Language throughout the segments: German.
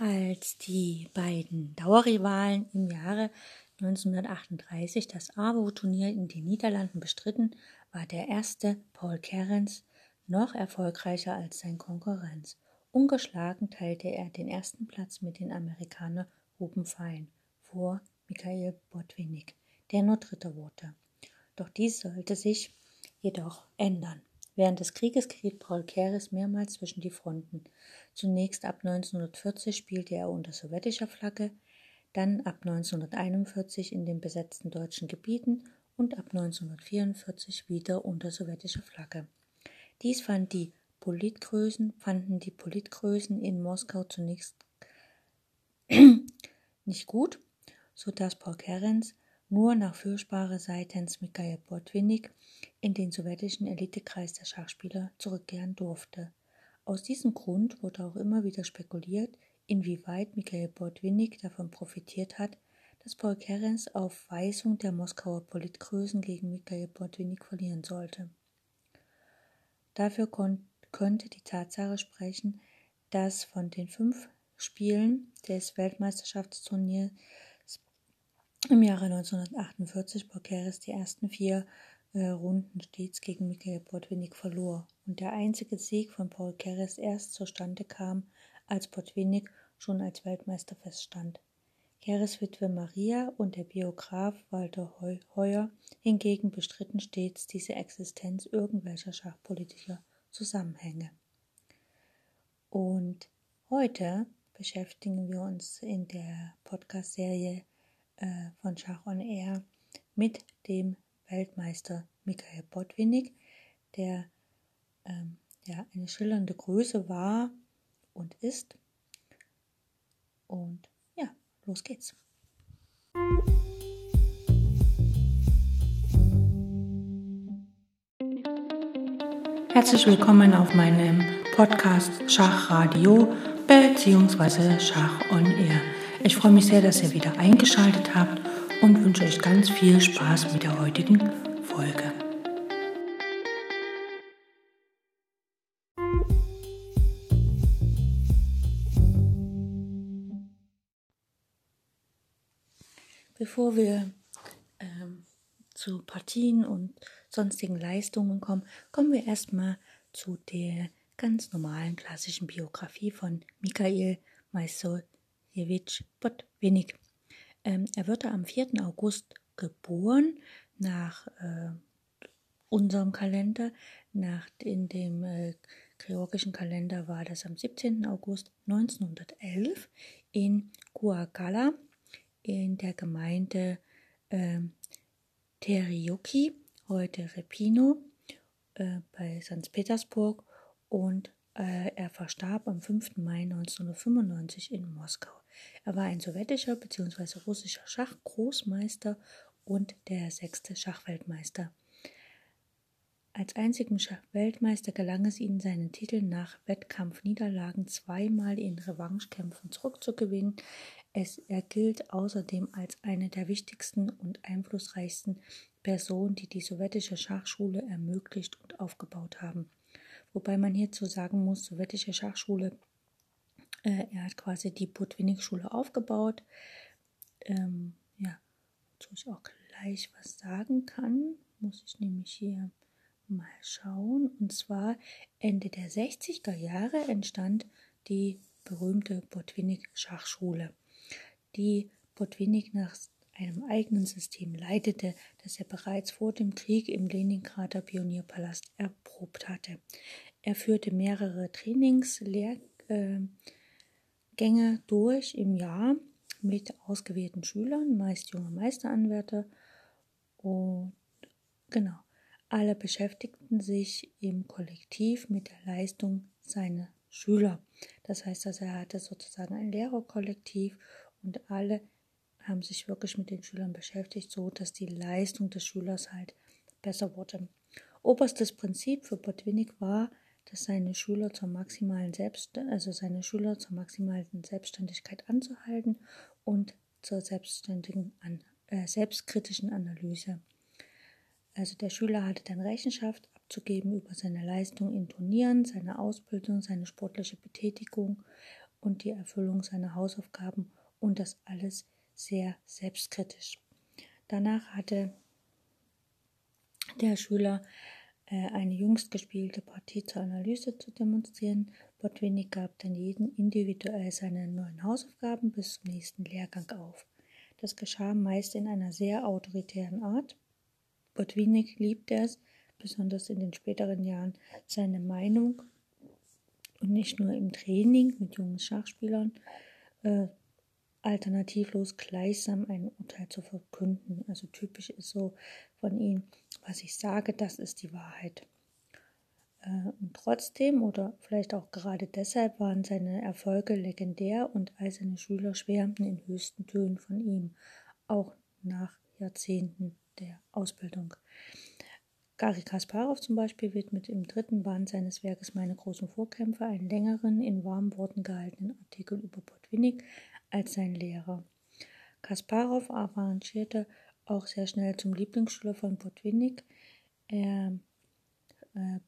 Als die beiden Dauerrivalen im Jahre 1938 das AWO-Turnier in den Niederlanden bestritten, war der erste Paul Kerens noch erfolgreicher als sein Konkurrenz. Ungeschlagen teilte er den ersten Platz mit dem Amerikaner Ruben Fein vor Michael Botwinnik, der nur Dritter wurde. Doch dies sollte sich jedoch ändern. Während des Krieges geriet Paul Keres mehrmals zwischen die Fronten. Zunächst ab 1940 spielte er unter sowjetischer Flagge, dann ab 1941 in den besetzten deutschen Gebieten und ab 1944 wieder unter sowjetischer Flagge. Dies fand die Politgrößen, fanden die Politgrößen in Moskau zunächst nicht gut, so dass Paul Kerens nur nach Fürsprache seitens Mikhail Botwinnik in den sowjetischen Elitekreis der Schachspieler zurückkehren durfte. Aus diesem Grund wurde auch immer wieder spekuliert, inwieweit Mikhail Botwinnik davon profitiert hat, dass Paul Kerens auf Weisung der Moskauer Politgrößen gegen Mikhail Botwinnik verlieren sollte. Dafür könnte die Tatsache sprechen, dass von den fünf Spielen des Weltmeisterschaftsturniers im Jahre 1948 Borkeres die ersten vier Runden stets gegen Michael Botwinnik verlor und der einzige Sieg von Paul Keres erst zustande kam, als Botwinnik schon als Weltmeister feststand. Keres Witwe Maria und der Biograf Walter Heuer hingegen bestritten stets diese Existenz irgendwelcher schachpolitischer Zusammenhänge. Und heute beschäftigen wir uns in der Podcast-Serie äh, von Schach on Air mit dem Weltmeister Michael Botwinnik, der ähm, ja, eine schillernde Größe war und ist. Und ja, los geht's. Herzlich willkommen auf meinem Podcast Schachradio bzw. Schach on Air. Ich freue mich sehr, dass ihr wieder eingeschaltet habt und wünsche euch ganz viel Spaß mit der heutigen Folge. Bevor wir ähm, zu Partien und sonstigen Leistungen kommen, kommen wir erstmal zu der ganz normalen klassischen Biografie von Mikhail Maisol Jewitsch Botwinnik. Ähm, er wurde am 4. August geboren, nach äh, unserem Kalender. Nach, in dem äh, georgischen Kalender war das am 17. August 1911 in Kuagala in der Gemeinde äh, Terioki, heute Repino, äh, bei St. Petersburg und äh, er verstarb am 5. Mai 1995 in Moskau. Er war ein sowjetischer bzw. russischer Schachgroßmeister und der sechste Schachweltmeister. Als einzigen Schachweltmeister gelang es ihm, seinen Titel nach Wettkampfniederlagen zweimal in Revanchekämpfen zurückzugewinnen. Es, er gilt außerdem als eine der wichtigsten und einflussreichsten Personen, die die sowjetische Schachschule ermöglicht und aufgebaut haben. Wobei man hierzu sagen muss, sowjetische Schachschule äh, er hat quasi die Botwinnik-Schule aufgebaut. Ähm, ja, wozu ich auch gleich was sagen kann, muss ich nämlich hier mal schauen. Und zwar Ende der 60er Jahre entstand die berühmte Botwinnik-Schachschule, die Botwinnik nach einem eigenen System leitete, das er bereits vor dem Krieg im Leningrader Pionierpalast erprobt hatte. Er führte mehrere Trainings, Lehr, äh, Gänge durch im Jahr mit ausgewählten Schülern, meist junge Meisteranwärter. Und genau, alle beschäftigten sich im Kollektiv mit der Leistung seiner Schüler. Das heißt, dass er hatte sozusagen ein Lehrerkollektiv und alle haben sich wirklich mit den Schülern beschäftigt, so dass die Leistung des Schülers halt besser wurde. Oberstes Prinzip für Botwinnik war, dass seine Schüler zur maximalen Selbst, also seine Schüler zur maximalen Selbstständigkeit anzuhalten und zur selbstständigen, äh, selbstkritischen Analyse. Also der Schüler hatte dann Rechenschaft abzugeben über seine Leistung in Turnieren, seine Ausbildung, seine sportliche Betätigung und die Erfüllung seiner Hausaufgaben und das alles sehr selbstkritisch. Danach hatte der Schüler eine jüngst gespielte Partie zur Analyse zu demonstrieren. Botwinnik gab dann jeden individuell seine neuen Hausaufgaben bis zum nächsten Lehrgang auf. Das geschah meist in einer sehr autoritären Art. Botwinnik liebte es, besonders in den späteren Jahren, seine Meinung und nicht nur im Training mit jungen Schachspielern äh, alternativlos gleichsam ein Urteil zu verkünden. Also typisch ist so von ihm, was ich sage, das ist die Wahrheit. Äh, und trotzdem oder vielleicht auch gerade deshalb waren seine Erfolge legendär und all seine Schüler schwärmten in höchsten Tönen von ihm, auch nach Jahrzehnten der Ausbildung. Gary Kasparov zum Beispiel widmet im dritten Band seines Werkes Meine großen Vorkämpfer einen längeren, in warmen Worten gehaltenen Artikel über Botwinnik als sein Lehrer. Kasparov avancierte auch sehr schnell zum Lieblingsschüler von Botwinnik. Er, äh,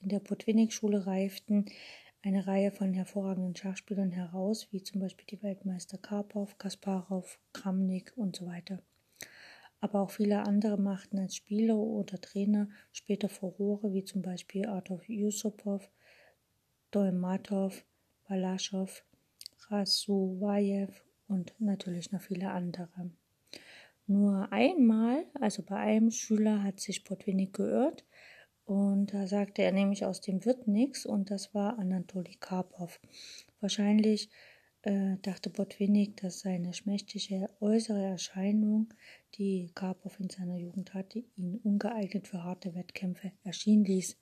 in der Botwinnik-Schule reiften eine Reihe von hervorragenden Schachspielern heraus, wie zum Beispiel die Weltmeister Karpov, Kasparov, Kramnik und so weiter aber auch viele andere machten als Spieler oder Trainer später Furore, wie zum Beispiel Artur Yusupov, Dolmatov, Balaschow, Rasuwajew und natürlich noch viele andere. Nur einmal, also bei einem Schüler, hat sich Botwinnik geirrt und da sagte er nämlich, aus dem wird nichts und das war Anatoli Karpov. Wahrscheinlich äh, dachte Botwinnik, dass seine schmächtige äußere Erscheinung, die Karpov in seiner Jugend hatte, ihn ungeeignet für harte Wettkämpfe erschien ließ.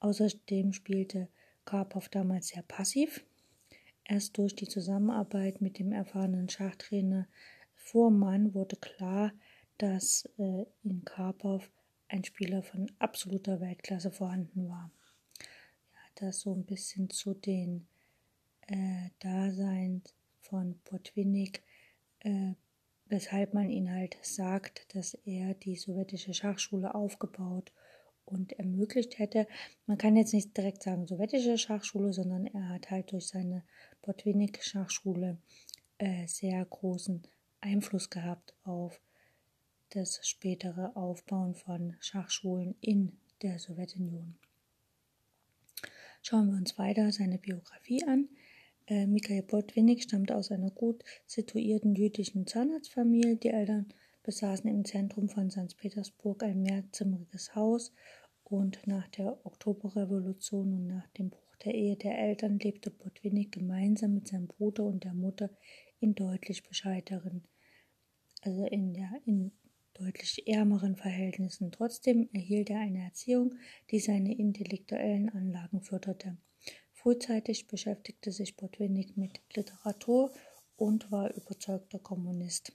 Außerdem spielte Karpov damals sehr passiv. Erst durch die Zusammenarbeit mit dem erfahrenen Schachtrainer Vormann wurde klar, dass äh, in Karpov ein Spieler von absoluter Weltklasse vorhanden war. Ja, das so ein bisschen zu den äh, Dasein von Potwinnik, äh, weshalb man ihn halt sagt, dass er die sowjetische Schachschule aufgebaut und ermöglicht hätte. Man kann jetzt nicht direkt sagen sowjetische Schachschule, sondern er hat halt durch seine Botwinnik-Schachschule äh, sehr großen Einfluss gehabt auf das spätere Aufbauen von Schachschulen in der Sowjetunion. Schauen wir uns weiter seine Biografie an. Äh, Mikhail Botwinnik stammte aus einer gut situierten jüdischen Zahnarztfamilie. Die Eltern besaßen im Zentrum von St. Petersburg ein mehrzimmeriges Haus und nach der Oktoberrevolution und nach dem Bruch der Ehe der Eltern lebte Botwinnik gemeinsam mit seinem Bruder und der Mutter in deutlich bescheideren, also in der in deutlich ärmeren Verhältnissen. Trotzdem erhielt er eine Erziehung, die seine intellektuellen Anlagen förderte. Frühzeitig beschäftigte sich Botwinnik mit Literatur und war überzeugter Kommunist.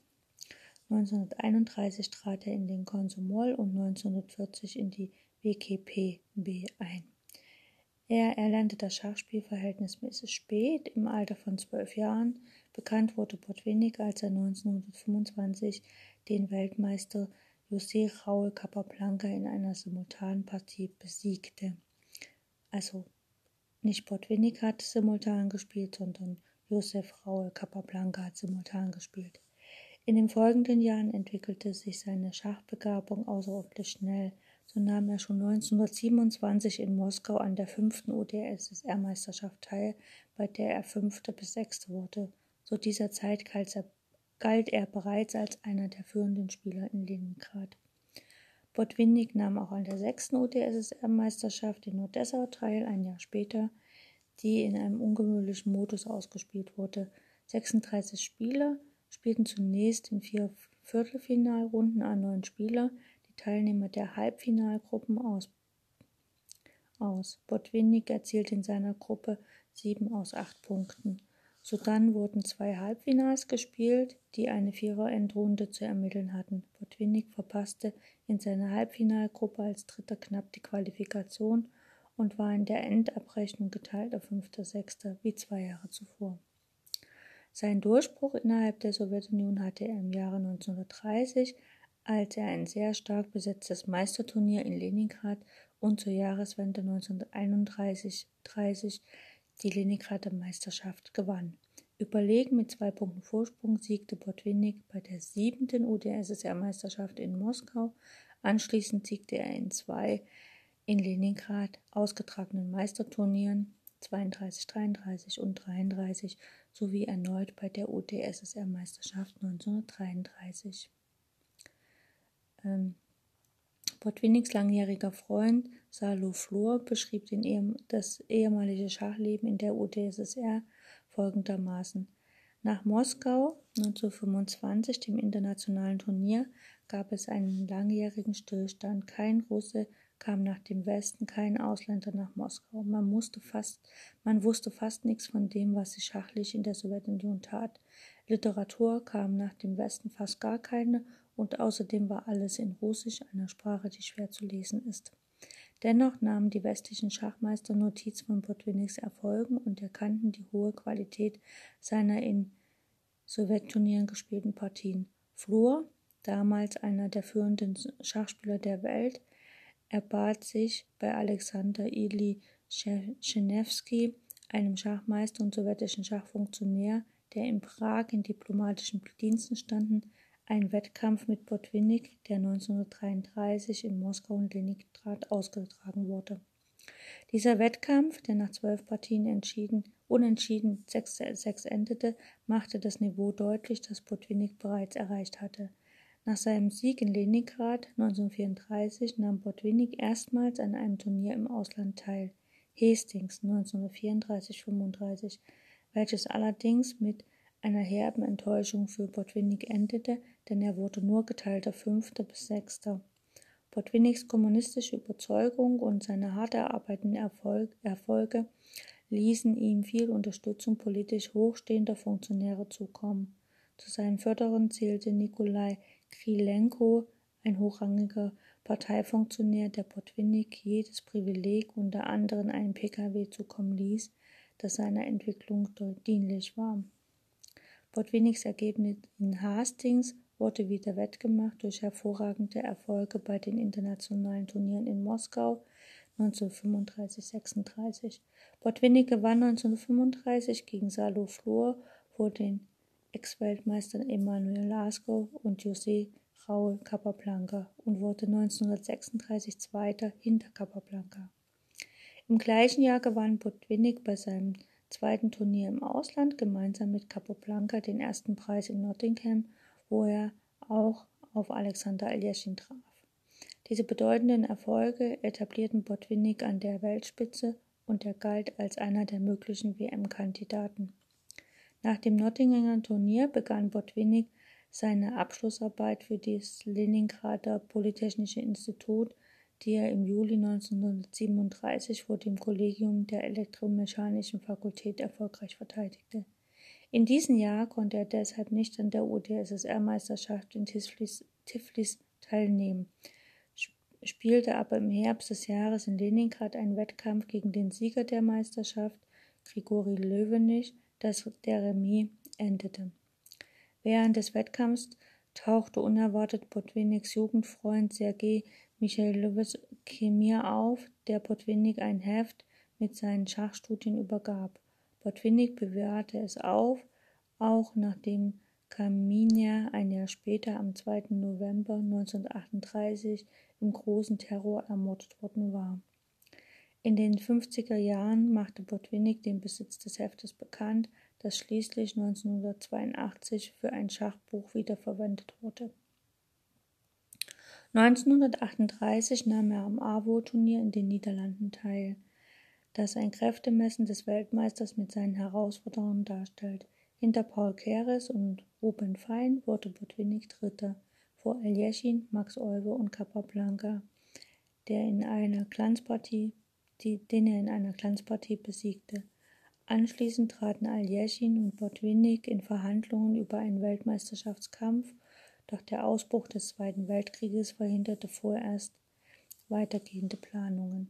1931 trat er in den Konsumol und 1940 in die WKPB ein. Er erlernte das Schachspiel verhältnismäßig spät, im Alter von zwölf Jahren. Bekannt wurde Botwinnik, als er 1925 den Weltmeister José Raúl Capablanca in einer Simultanpartie besiegte. Also nicht Botwinnik hat simultan gespielt, sondern Josef Raul Capablanca hat simultan gespielt. In den folgenden Jahren entwickelte sich seine Schachbegabung außerordentlich schnell. So nahm er schon 1927 in Moskau an der fünften UdSSR-Meisterschaft teil, bei der er fünfter bis sechster wurde. Zu dieser Zeit galt er, galt er bereits als einer der führenden Spieler in Leningrad. Botwinnik nahm auch an der sechsten UdSSR-Meisterschaft in Odessa teil, ein Jahr später, die in einem ungewöhnlichen Modus ausgespielt wurde. 36 Spieler spielten zunächst in vier Viertelfinalrunden an neun Spieler, die Teilnehmer der Halbfinalgruppen aus. aus. Botwinnik erzielte in seiner Gruppe sieben aus acht Punkten. Sodann wurden zwei Halbfinals gespielt, die eine Vierer-Endrunde zu ermitteln hatten. Botwinnik verpasste in seiner Halbfinalgruppe als Dritter knapp die Qualifikation und war in der Endabrechnung geteilter Fünfter, Sechster wie zwei Jahre zuvor. Seinen Durchbruch innerhalb der Sowjetunion hatte er im Jahre 1930, als er ein sehr stark besetztes Meisterturnier in Leningrad und zur Jahreswende 1931 30 die Leningrader Meisterschaft gewann. Überlegen mit zwei Punkten Vorsprung siegte Botwinnik bei der siebten UdSSR-Meisterschaft in Moskau. Anschließend siegte er in zwei in Leningrad ausgetragenen Meisterturnieren 32, 33 und 33 sowie erneut bei der UdSSR-Meisterschaft 1933. Ähm, Botwiniks langjähriger Freund Salo Flor beschrieb den, das ehemalige Schachleben in der UdSSR folgendermaßen. Nach Moskau 1925, dem internationalen Turnier, gab es einen langjährigen Stillstand. Kein Russe kam nach dem Westen, kein Ausländer nach Moskau. Man, musste fast, man wusste fast nichts von dem, was sich schachlich in der Sowjetunion tat. Literatur kam nach dem Westen fast gar keine und außerdem war alles in Russisch, einer Sprache, die schwer zu lesen ist. Dennoch nahmen die westlichen Schachmeister Notiz von Botwiniks Erfolgen und erkannten die hohe Qualität seiner in Sowjetturnieren gespielten Partien. Flur, damals einer der führenden Schachspieler der Welt, erbat sich bei Alexander Ili Chenevsky, einem Schachmeister und sowjetischen Schachfunktionär, der in Prag in diplomatischen Diensten standen, ein Wettkampf mit Botwinnik, der 1933 in Moskau und Leningrad ausgetragen wurde. Dieser Wettkampf, der nach zwölf Partien entschieden, unentschieden 6-6 endete, machte das Niveau deutlich, das Botwinnik bereits erreicht hatte. Nach seinem Sieg in Leningrad 1934 nahm Botwinnik erstmals an einem Turnier im Ausland teil, Hastings 1934-35, welches allerdings mit einer herben Enttäuschung für Botwinnik endete, denn er wurde nur geteilter Fünfter bis Sechster. Botwinniks kommunistische Überzeugung und seine hart erarbeiteten Erfolg, Erfolge ließen ihm viel Unterstützung politisch hochstehender Funktionäre zukommen. Zu seinen Förderern zählte Nikolai Krilenko, ein hochrangiger Parteifunktionär, der Botwinnik jedes Privileg, unter anderem einen Pkw, zukommen ließ, das seiner Entwicklung dienlich war. Botwiniks Ergebnis in Hastings wurde wieder wettgemacht durch hervorragende Erfolge bei den internationalen Turnieren in Moskau 1935-36. Botwinnik gewann 1935 gegen Salo Flor vor den Ex-Weltmeistern Emanuel Laskow und José Raúl Capablanca und wurde 1936 Zweiter hinter Capablanca. Im gleichen Jahr gewann Botwinnik bei seinem zweiten Turnier im Ausland gemeinsam mit Capoblanca den ersten Preis in Nottingham, wo er auch auf Alexander Aljaschin traf. Diese bedeutenden Erfolge etablierten Botwinnik an der Weltspitze und er galt als einer der möglichen WM-Kandidaten. Nach dem Nottinghamer Turnier begann Botwinnik seine Abschlussarbeit für das Leningrader Polytechnische Institut die er im Juli 1937 vor dem Kollegium der Elektromechanischen Fakultät erfolgreich verteidigte. In diesem Jahr konnte er deshalb nicht an der UdSSR-Meisterschaft in Tiflis, Tiflis teilnehmen, spielte aber im Herbst des Jahres in Leningrad einen Wettkampf gegen den Sieger der Meisterschaft, Grigori Löwenich, das der Remis endete. Während des Wettkampfs tauchte unerwartet Botwiniks Jugendfreund Sergei Michailowitsch Kemir auf, der Botwinnik ein Heft mit seinen Schachstudien übergab. Botwinnik bewahrte es auf, auch nachdem Kaminia ein Jahr später am 2. November 1938 im großen Terror ermordet worden war. In den 50er Jahren machte Botwinnik den Besitz des Heftes bekannt, das schließlich 1982 für ein Schachbuch wiederverwendet wurde. 1938 nahm er am AWO-Turnier in den Niederlanden teil, das ein Kräftemessen des Weltmeisters mit seinen Herausforderungen darstellt. Hinter Paul Keres und Ruben Fein wurde Botwinnik Dritter, vor Aljeschin, Max Euwe und Capablanca, der in einer Glanzpartie, die, den er in einer Glanzpartie besiegte. Anschließend traten Aljeschin und Botwinnik in Verhandlungen über einen Weltmeisterschaftskampf doch der Ausbruch des Zweiten Weltkrieges verhinderte vorerst weitergehende Planungen.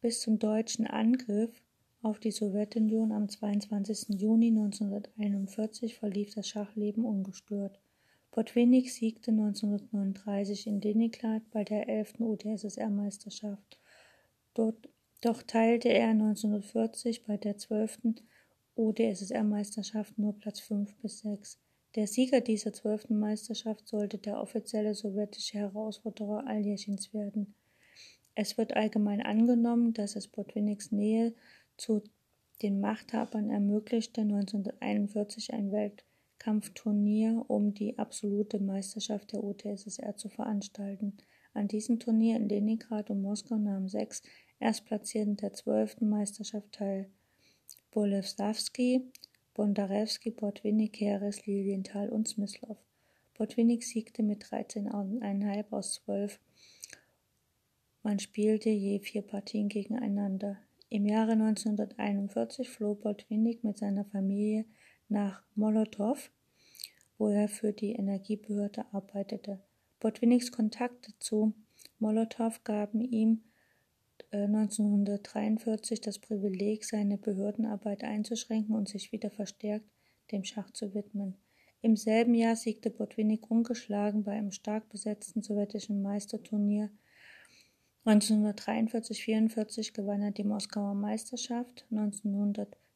Bis zum deutschen Angriff auf die Sowjetunion am 22. Juni 1941 verlief das Schachleben ungestört. Botwinnik siegte 1939 in Leningrad bei der 11. UdSSR-Meisterschaft. Doch teilte er 1940 bei der 12. OdSSR-Meisterschaft nur Platz 5 bis 6. Der Sieger dieser zwölften Meisterschaft sollte der offizielle sowjetische Herausforderer Aljeschins werden. Es wird allgemein angenommen, dass es Botwiniks Nähe zu den Machthabern ermöglichte, 1941 ein Weltkampfturnier um die absolute Meisterschaft der UdSSR zu veranstalten. An diesem Turnier in Leningrad und Moskau nahmen sechs Erstplatzierten der zwölften Meisterschaft teil. Boleslavski, Bondarewski, Botwinnik, Heres, Lilienthal und Smyslov. Botwinnik siegte mit 13,5 aus 12. Man spielte je vier Partien gegeneinander. Im Jahre 1941 floh Botwinnik mit seiner Familie nach Molotow, wo er für die Energiebehörde arbeitete. Botwinniks Kontakte zu Molotow gaben ihm 1943 das Privileg, seine Behördenarbeit einzuschränken und sich wieder verstärkt dem Schach zu widmen. Im selben Jahr siegte Botwinnik ungeschlagen bei einem stark besetzten sowjetischen Meisterturnier. 1943-44 gewann er die Moskauer Meisterschaft,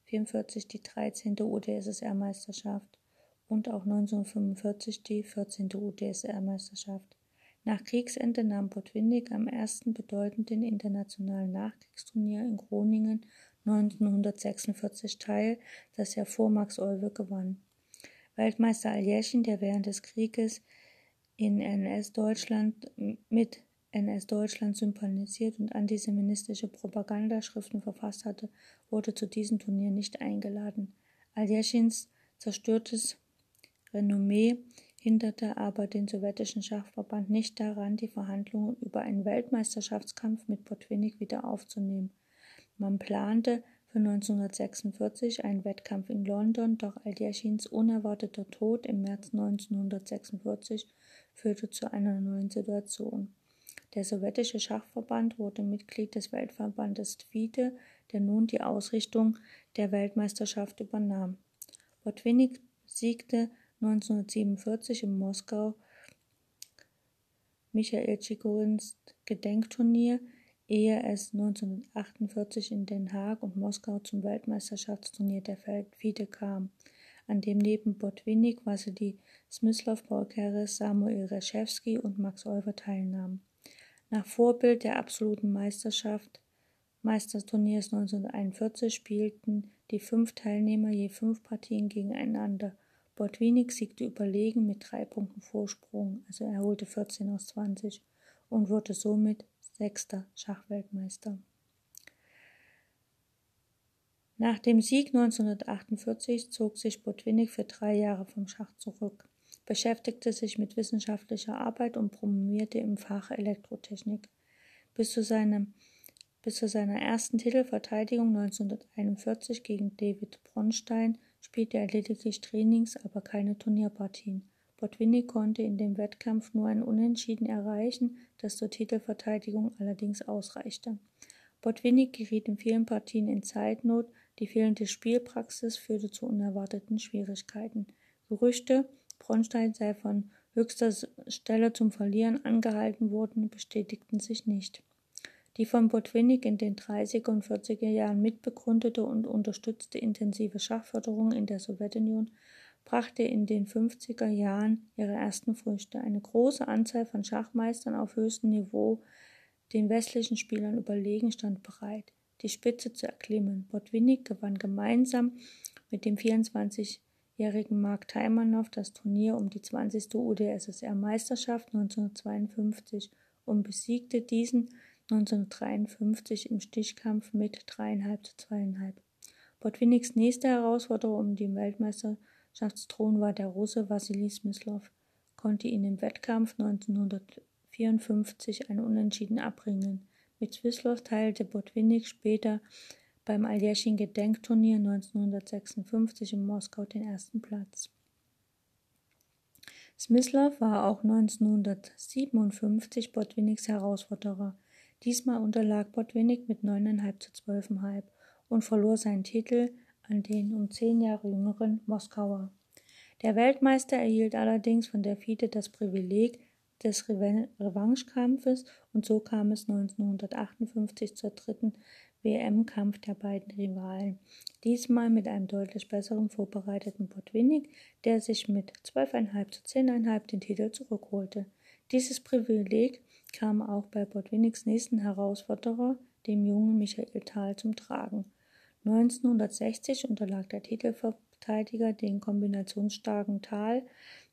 1944 die 13. UdSSR-Meisterschaft und auch 1945 die 14. UdSSR-Meisterschaft. Nach Kriegsende nahm Botwinnik am ersten bedeutenden internationalen Nachkriegsturnier in Groningen 1946 teil, das er vor Max Euwe gewann. Weltmeister Aljeschin, der während des Krieges in NS-Deutschland mit NS-Deutschland sympathisiert und antisemitische Propagandaschriften verfasst hatte, wurde zu diesem Turnier nicht eingeladen. Aljeschins zerstörtes Renommee hinderte aber den sowjetischen Schachverband nicht daran, die Verhandlungen über einen Weltmeisterschaftskampf mit Botwinnik wieder aufzunehmen. Man plante für 1946 einen Wettkampf in London, doch Aljeschins unerwarteter Tod im März 1946 führte zu einer neuen Situation. Der sowjetische Schachverband wurde Mitglied des Weltverbandes FIDE, der nun die Ausrichtung der Weltmeisterschaft übernahm. Botwinnik siegte 1947 in Moskau Michael Tschigorins Gedenkturnier, ehe es 1948 in Den Haag und Moskau zum Weltmeisterschaftsturnier der FIDE kam, an dem neben Botwinnik, Wassily Smyslov, Paul Keres, Samuel Reschewski und Max Euwer teilnahmen. Nach Vorbild der absoluten Meisterschaft Meisterturniers 1941 spielten die fünf Teilnehmer je fünf Partien gegeneinander – Botwinnik siegte überlegen mit drei Punkten Vorsprung, also er holte 14 aus 20 und wurde somit sechster Schachweltmeister. Nach dem Sieg 1948 zog sich Botwinnik für drei Jahre vom Schach zurück, beschäftigte sich mit wissenschaftlicher Arbeit und promovierte im Fach Elektrotechnik. Bis zu, seinem, bis zu seiner ersten Titelverteidigung 1941 gegen David Bronstein spielte er lediglich Trainings, aber keine Turnierpartien. Botwinnik konnte in dem Wettkampf nur ein Unentschieden erreichen, das zur Titelverteidigung allerdings ausreichte. Botwinnik geriet in vielen Partien in Zeitnot, die fehlende Spielpraxis führte zu unerwarteten Schwierigkeiten. Gerüchte, Bronstein sei von höchster Stelle zum Verlieren angehalten worden, bestätigten sich nicht. Die von Botwinnik in den 30er und 40er Jahren mitbegründete und unterstützte intensive Schachförderung in der Sowjetunion brachte in den 50er Jahren ihre ersten Früchte. Eine große Anzahl von Schachmeistern auf höchstem Niveau, den westlichen Spielern überlegen, stand bereit, die Spitze zu erklimmen. Botwinnik gewann gemeinsam mit dem 24-jährigen Mark Taimanow das Turnier um die 20. UdSSR-Meisterschaft 1952 und besiegte diesen 1953 im Stichkampf mit 3,5 zu 2,5. Botwinniks nächste Herausforderer um den Weltmeisterschaftsthron war der Russe Wassily Smyslov, konnte ihn im Wettkampf 1954 ein Unentschieden abbringen. Mit Smyslov teilte Botwinnik später beim Aljeschin-Gedenkturnier 1956 in Moskau den ersten Platz. Smyslov war auch 1957 Botwinniks Herausforderer. Diesmal unterlag Botwinnik mit 9,5 zu 12,5 und verlor seinen Titel an den um zehn Jahre jüngeren Moskauer. Der Weltmeister erhielt allerdings von der FIDE das Privileg des Revanchekampfes und so kam es 1958 zur dritten WM-Kampf der beiden Rivalen. Diesmal mit einem deutlich besseren vorbereiteten Botwinnik, der sich mit 12,5 zu 10,5 den Titel zurückholte. Dieses Privileg kam auch bei Botwinniks nächsten Herausforderer, dem jungen Michael Thal, zum Tragen. 1960 unterlag der Titelverteidiger den kombinationsstarken Thal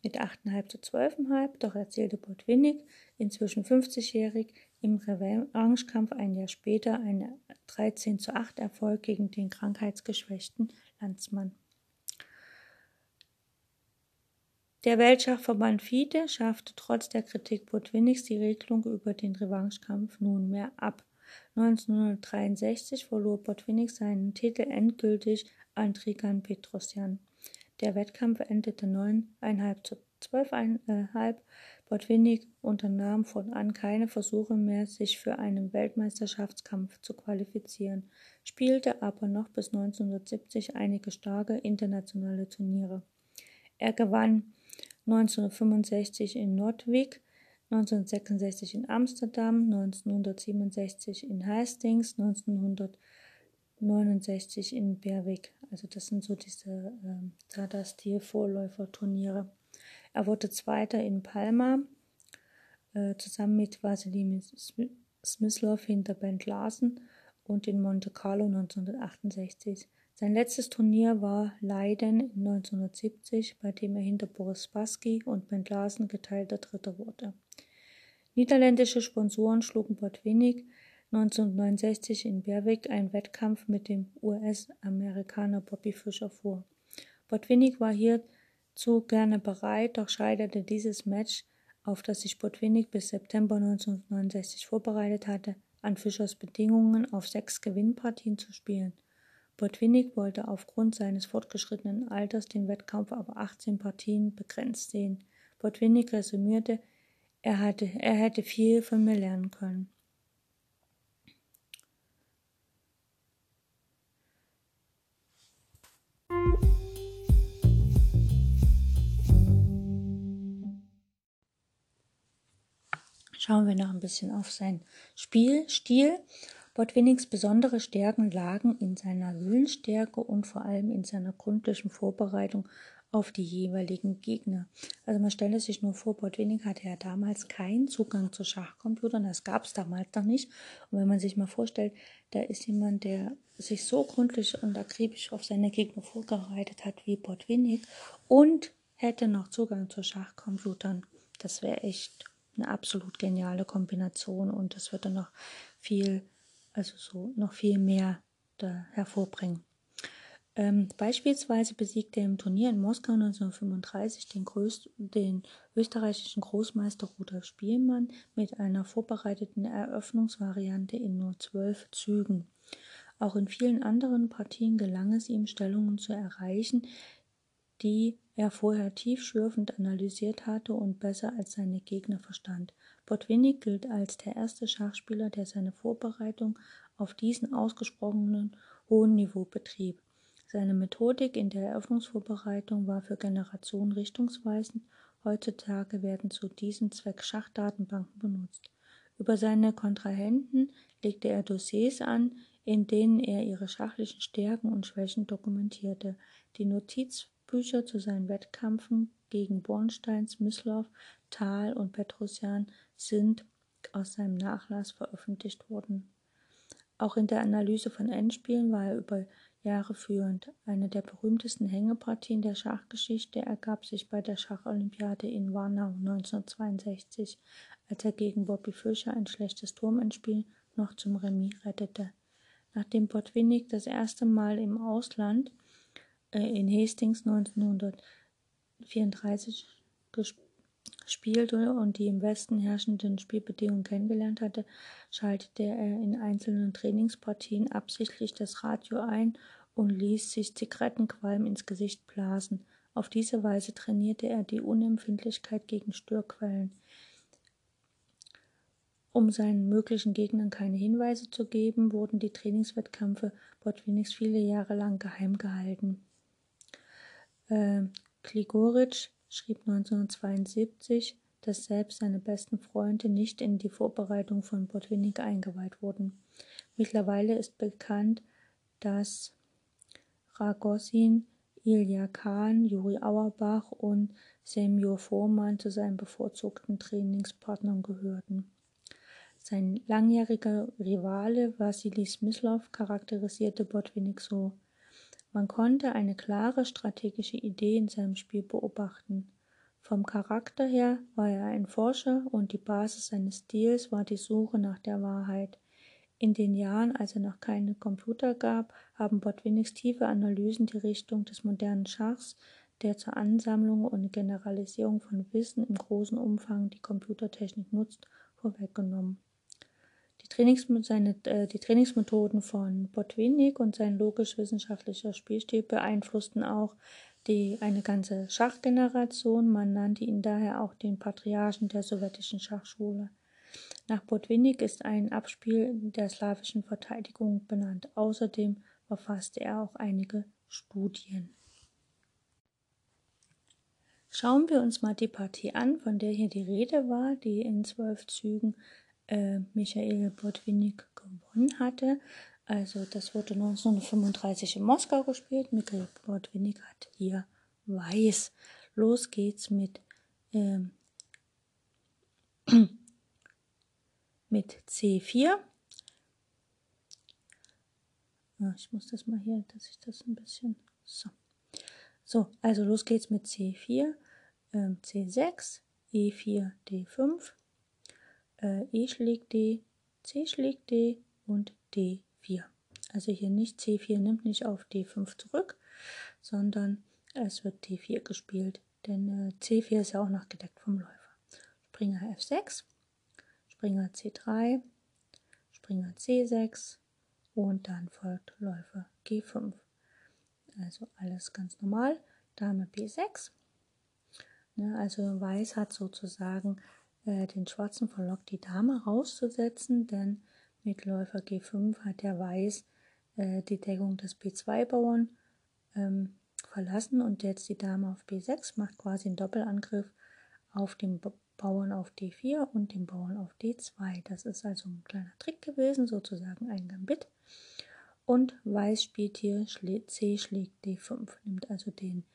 mit 8,5 zu 12,5, doch erzielte Botwinnik, inzwischen 50-jährig, im Revanchekampf ein Jahr später einen 13 zu 8 Erfolg gegen den krankheitsgeschwächten Landsmann. Der Weltschachverband FIDE schaffte trotz der Kritik Botwinniks die Regelung über den Revanchekampf nunmehr ab. 1963 verlor Botwinnik seinen Titel endgültig an Trigan Petrosyan. Der Wettkampf endete 9,5 zu 12,5 Botwinnik unternahm fortan keine Versuche mehr, sich für einen Weltmeisterschaftskampf zu qualifizieren, spielte aber noch bis 1970 einige starke internationale Turniere. Er gewann 1965 in Nordwijk, 1966 in Amsterdam, 1967 in Hastings, 1969 in Berwick. Also das sind so diese äh, Tata-Stil-Vorläufer-Turniere. Er wurde Zweiter in Palma äh, zusammen mit Vasily Smyslov hinter Ben Larsen und in Monte Carlo 1968. Sein letztes Turnier war Leiden 1970, bei dem er hinter Boris Spassky und Ben Larsen geteilter Dritter wurde. Niederländische Sponsoren schlugen Botwinnik 1969 in Berwick einen Wettkampf mit dem US-Amerikaner Bobby Fischer vor. Botwinnik war hier zu gerne bereit, doch scheiterte dieses Match, auf das sich Botwinnik bis September 1969 vorbereitet hatte, an Fischers Bedingungen auf sechs Gewinnpartien zu spielen. Botwinnik wollte aufgrund seines fortgeschrittenen Alters den Wettkampf auf 18 Partien begrenzt sehen. Botwinnik resümierte, er, hatte, er hätte viel von mir lernen können. Schauen wir noch ein bisschen auf seinen Spielstil. Botwinnings besondere Stärken lagen in seiner Willensstärke und vor allem in seiner gründlichen Vorbereitung auf die jeweiligen Gegner. Also man stelle sich nur vor, Botwinning hatte ja damals keinen Zugang zu Schachcomputern, das gab es damals noch nicht. Und wenn man sich mal vorstellt, da ist jemand, der sich so gründlich und akribisch auf seine Gegner vorbereitet hat wie Botwinning und hätte noch Zugang zu Schachcomputern, das wäre echt eine absolut geniale Kombination und das würde noch viel, also so noch viel mehr da hervorbringen. Ähm, beispielsweise besiegte er im Turnier in Moskau 1935 den, größt, den österreichischen Großmeister Rudolf Spielmann mit einer vorbereiteten Eröffnungsvariante in nur zwölf Zügen. Auch in vielen anderen Partien gelang es ihm, Stellungen zu erreichen, die er vorher tiefschürfend analysiert hatte und besser als seine Gegner verstand. Botwinnik gilt als der erste Schachspieler, der seine Vorbereitung auf diesen ausgesprochenen hohen Niveau betrieb. Seine Methodik in der Eröffnungsvorbereitung war für Generationen richtungsweisend. Heutzutage werden zu diesem Zweck Schachdatenbanken benutzt. Über seine Kontrahenten legte er Dossiers an, in denen er ihre schachlichen Stärken und Schwächen dokumentierte. Die Notiz Bücher zu seinen Wettkämpfen gegen Bornstein, Smyslov, Thal und Petrosyan sind aus seinem Nachlass veröffentlicht worden. Auch in der Analyse von Endspielen war er über Jahre führend. Eine der berühmtesten Hängepartien der Schachgeschichte ergab sich bei der Schacholympiade in Warnau 1962, als er gegen Bobby Fischer ein schlechtes Turmendspiel noch zum Remis rettete. Nachdem Botwinnik das erste Mal im Ausland in Hastings 1934 spielte und die im Westen herrschenden Spielbedingungen kennengelernt hatte, schaltete er in einzelnen Trainingspartien absichtlich das Radio ein und ließ sich Zigarettenqualm ins Gesicht blasen. Auf diese Weise trainierte er die Unempfindlichkeit gegen Störquellen. Um seinen möglichen Gegnern keine Hinweise zu geben, wurden die Trainingswettkämpfe Botwiniks viele Jahre lang geheim gehalten. Äh, schrieb 1972, dass selbst seine besten Freunde nicht in die Vorbereitung von Botwinnik eingeweiht wurden. Mittlerweile ist bekannt, dass Ragossin, Ilya Khan, Juri Auerbach und Semjo Fohrmann zu seinen bevorzugten Trainingspartnern gehörten. Sein langjähriger Rivale Wassili Smyslov charakterisierte Botvinnik so. Man konnte eine klare strategische Idee in seinem Spiel beobachten. Vom Charakter her war er ein Forscher und die Basis seines Stils war die Suche nach der Wahrheit. In den Jahren, als er noch keine Computer gab, haben Botwiniks tiefe Analysen die Richtung des modernen Schachs, der zur Ansammlung und Generalisierung von Wissen im großen Umfang die Computertechnik nutzt, vorweggenommen. Die, Trainings seine, äh, die Trainingsmethoden von Botwinnik und sein logisch-wissenschaftlicher Spielstil beeinflussten auch die, eine ganze Schachgeneration. Man nannte ihn daher auch den Patriarchen der sowjetischen Schachschule. Nach Botwinnik ist ein Abspiel der slawischen Verteidigung benannt. Außerdem verfasste er auch einige Studien. Schauen wir uns mal die Partie an, von der hier die Rede war, die in zwölf Zügen äh, Michael Botwinnik gewonnen hatte. Also das wurde 1935 in Moskau gespielt. Michael Botwinnik hat hier Weiß. Los geht's mit ähm, mit C4. Ja, ich muss das mal hier, dass ich das ein bisschen so. So, also los geht's mit C4, äh, C6, E4, D5, äh, E schlägt D, C schlägt D und D4. Also hier nicht C4 nimmt nicht auf D5 zurück, sondern es wird D4 gespielt, denn äh, C4 ist ja auch noch gedeckt vom Läufer. Springer F6, Springer C3, Springer C6 und dann folgt Läufer G5. Also alles ganz normal. Dame B6. Ne, also Weiß hat sozusagen äh, den Schwarzen verlockt, die Dame rauszusetzen, denn mit Läufer G5 hat der Weiß äh, die Deckung des B2-Bauern ähm, verlassen und jetzt die Dame auf B6 macht quasi einen Doppelangriff auf den Bauern auf D4 und den Bauern auf D2. Das ist also ein kleiner Trick gewesen, sozusagen ein Gambit. Und Weiß spielt hier C schlägt D5, nimmt also den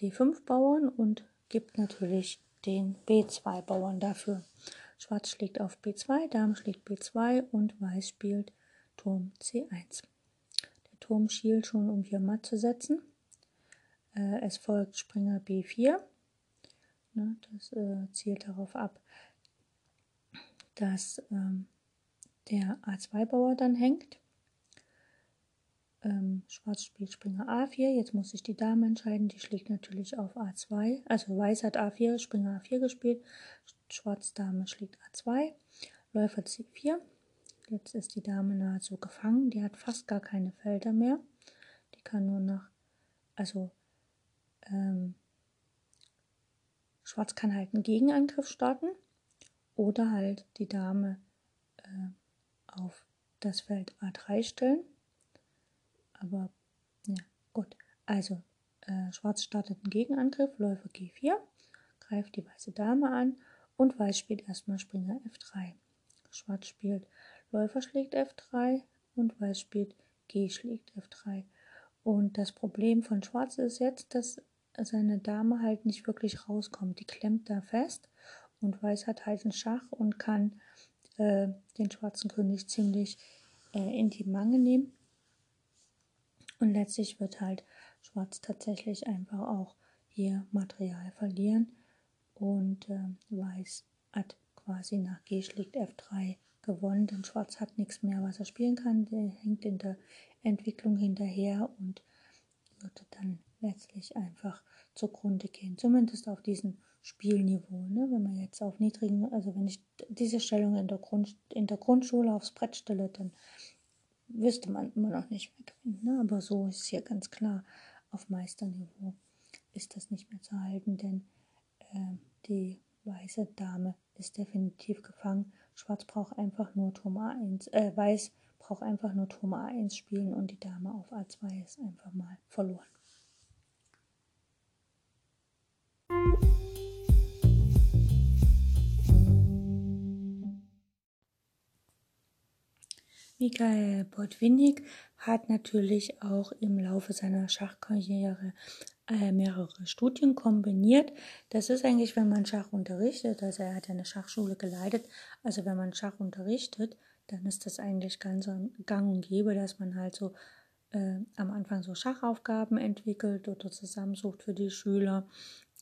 D5-Bauern und gibt natürlich den B2-Bauern dafür. Schwarz schlägt auf B2, Dame schlägt B2 und Weiß spielt Turm C1. Der Turm schielt schon, um hier matt zu setzen. Äh, es folgt Springer B4. Ne, das äh, zielt darauf ab, dass ähm, der A2-Bauer dann hängt ähm, Schwarz spielt Springer A4. Jetzt muss sich die Dame entscheiden. Die schlägt natürlich auf A2. Also Weiß hat A4, Springer A4 gespielt. Schwarz Dame schlägt A2. Läufer C4. Jetzt ist die Dame nahezu gefangen. Die hat fast gar keine Felder mehr. Die kann nur noch, also ähm, Schwarz kann halt einen Gegenangriff starten oder halt die Dame äh, auf das Feld A3 stellen. Aber ja, gut. Also, äh, Schwarz startet einen Gegenangriff, Läufer G4, greift die weiße Dame an und Weiß spielt erstmal Springer F3. Schwarz spielt Läufer schlägt F3 und Weiß spielt G schlägt F3. Und das Problem von Schwarz ist jetzt, dass seine Dame halt nicht wirklich rauskommt. Die klemmt da fest und Weiß hat halt einen Schach und kann äh, den schwarzen König ziemlich äh, in die Mange nehmen. Und letztlich wird halt Schwarz tatsächlich einfach auch hier Material verlieren. Und äh, Weiß hat quasi nach G schlägt F3 gewonnen, denn Schwarz hat nichts mehr, was er spielen kann. Der hängt in der Entwicklung hinterher und würde dann letztlich einfach zugrunde gehen. Zumindest auf diesem Spielniveau. Ne? Wenn man jetzt auf niedrigen, also wenn ich diese Stellung in der, Grund, in der Grundschule aufs Brett stelle, dann wüsste man immer noch nicht mehr gewinnen. Ne? Aber so ist hier ganz klar, auf Meisterniveau ist das nicht mehr zu halten, denn äh, die weiße Dame ist definitiv gefangen. Schwarz braucht einfach nur Turm A1, äh, Weiß braucht einfach nur Turm A1 spielen und die Dame auf A2 ist einfach mal verloren. Michael Botwinnik hat natürlich auch im Laufe seiner Schachkarriere äh, mehrere Studien kombiniert. Das ist eigentlich, wenn man Schach unterrichtet, also er hat eine Schachschule geleitet, also wenn man Schach unterrichtet, dann ist das eigentlich ganz gang und gäbe, dass man halt so äh, am Anfang so Schachaufgaben entwickelt oder zusammensucht für die Schüler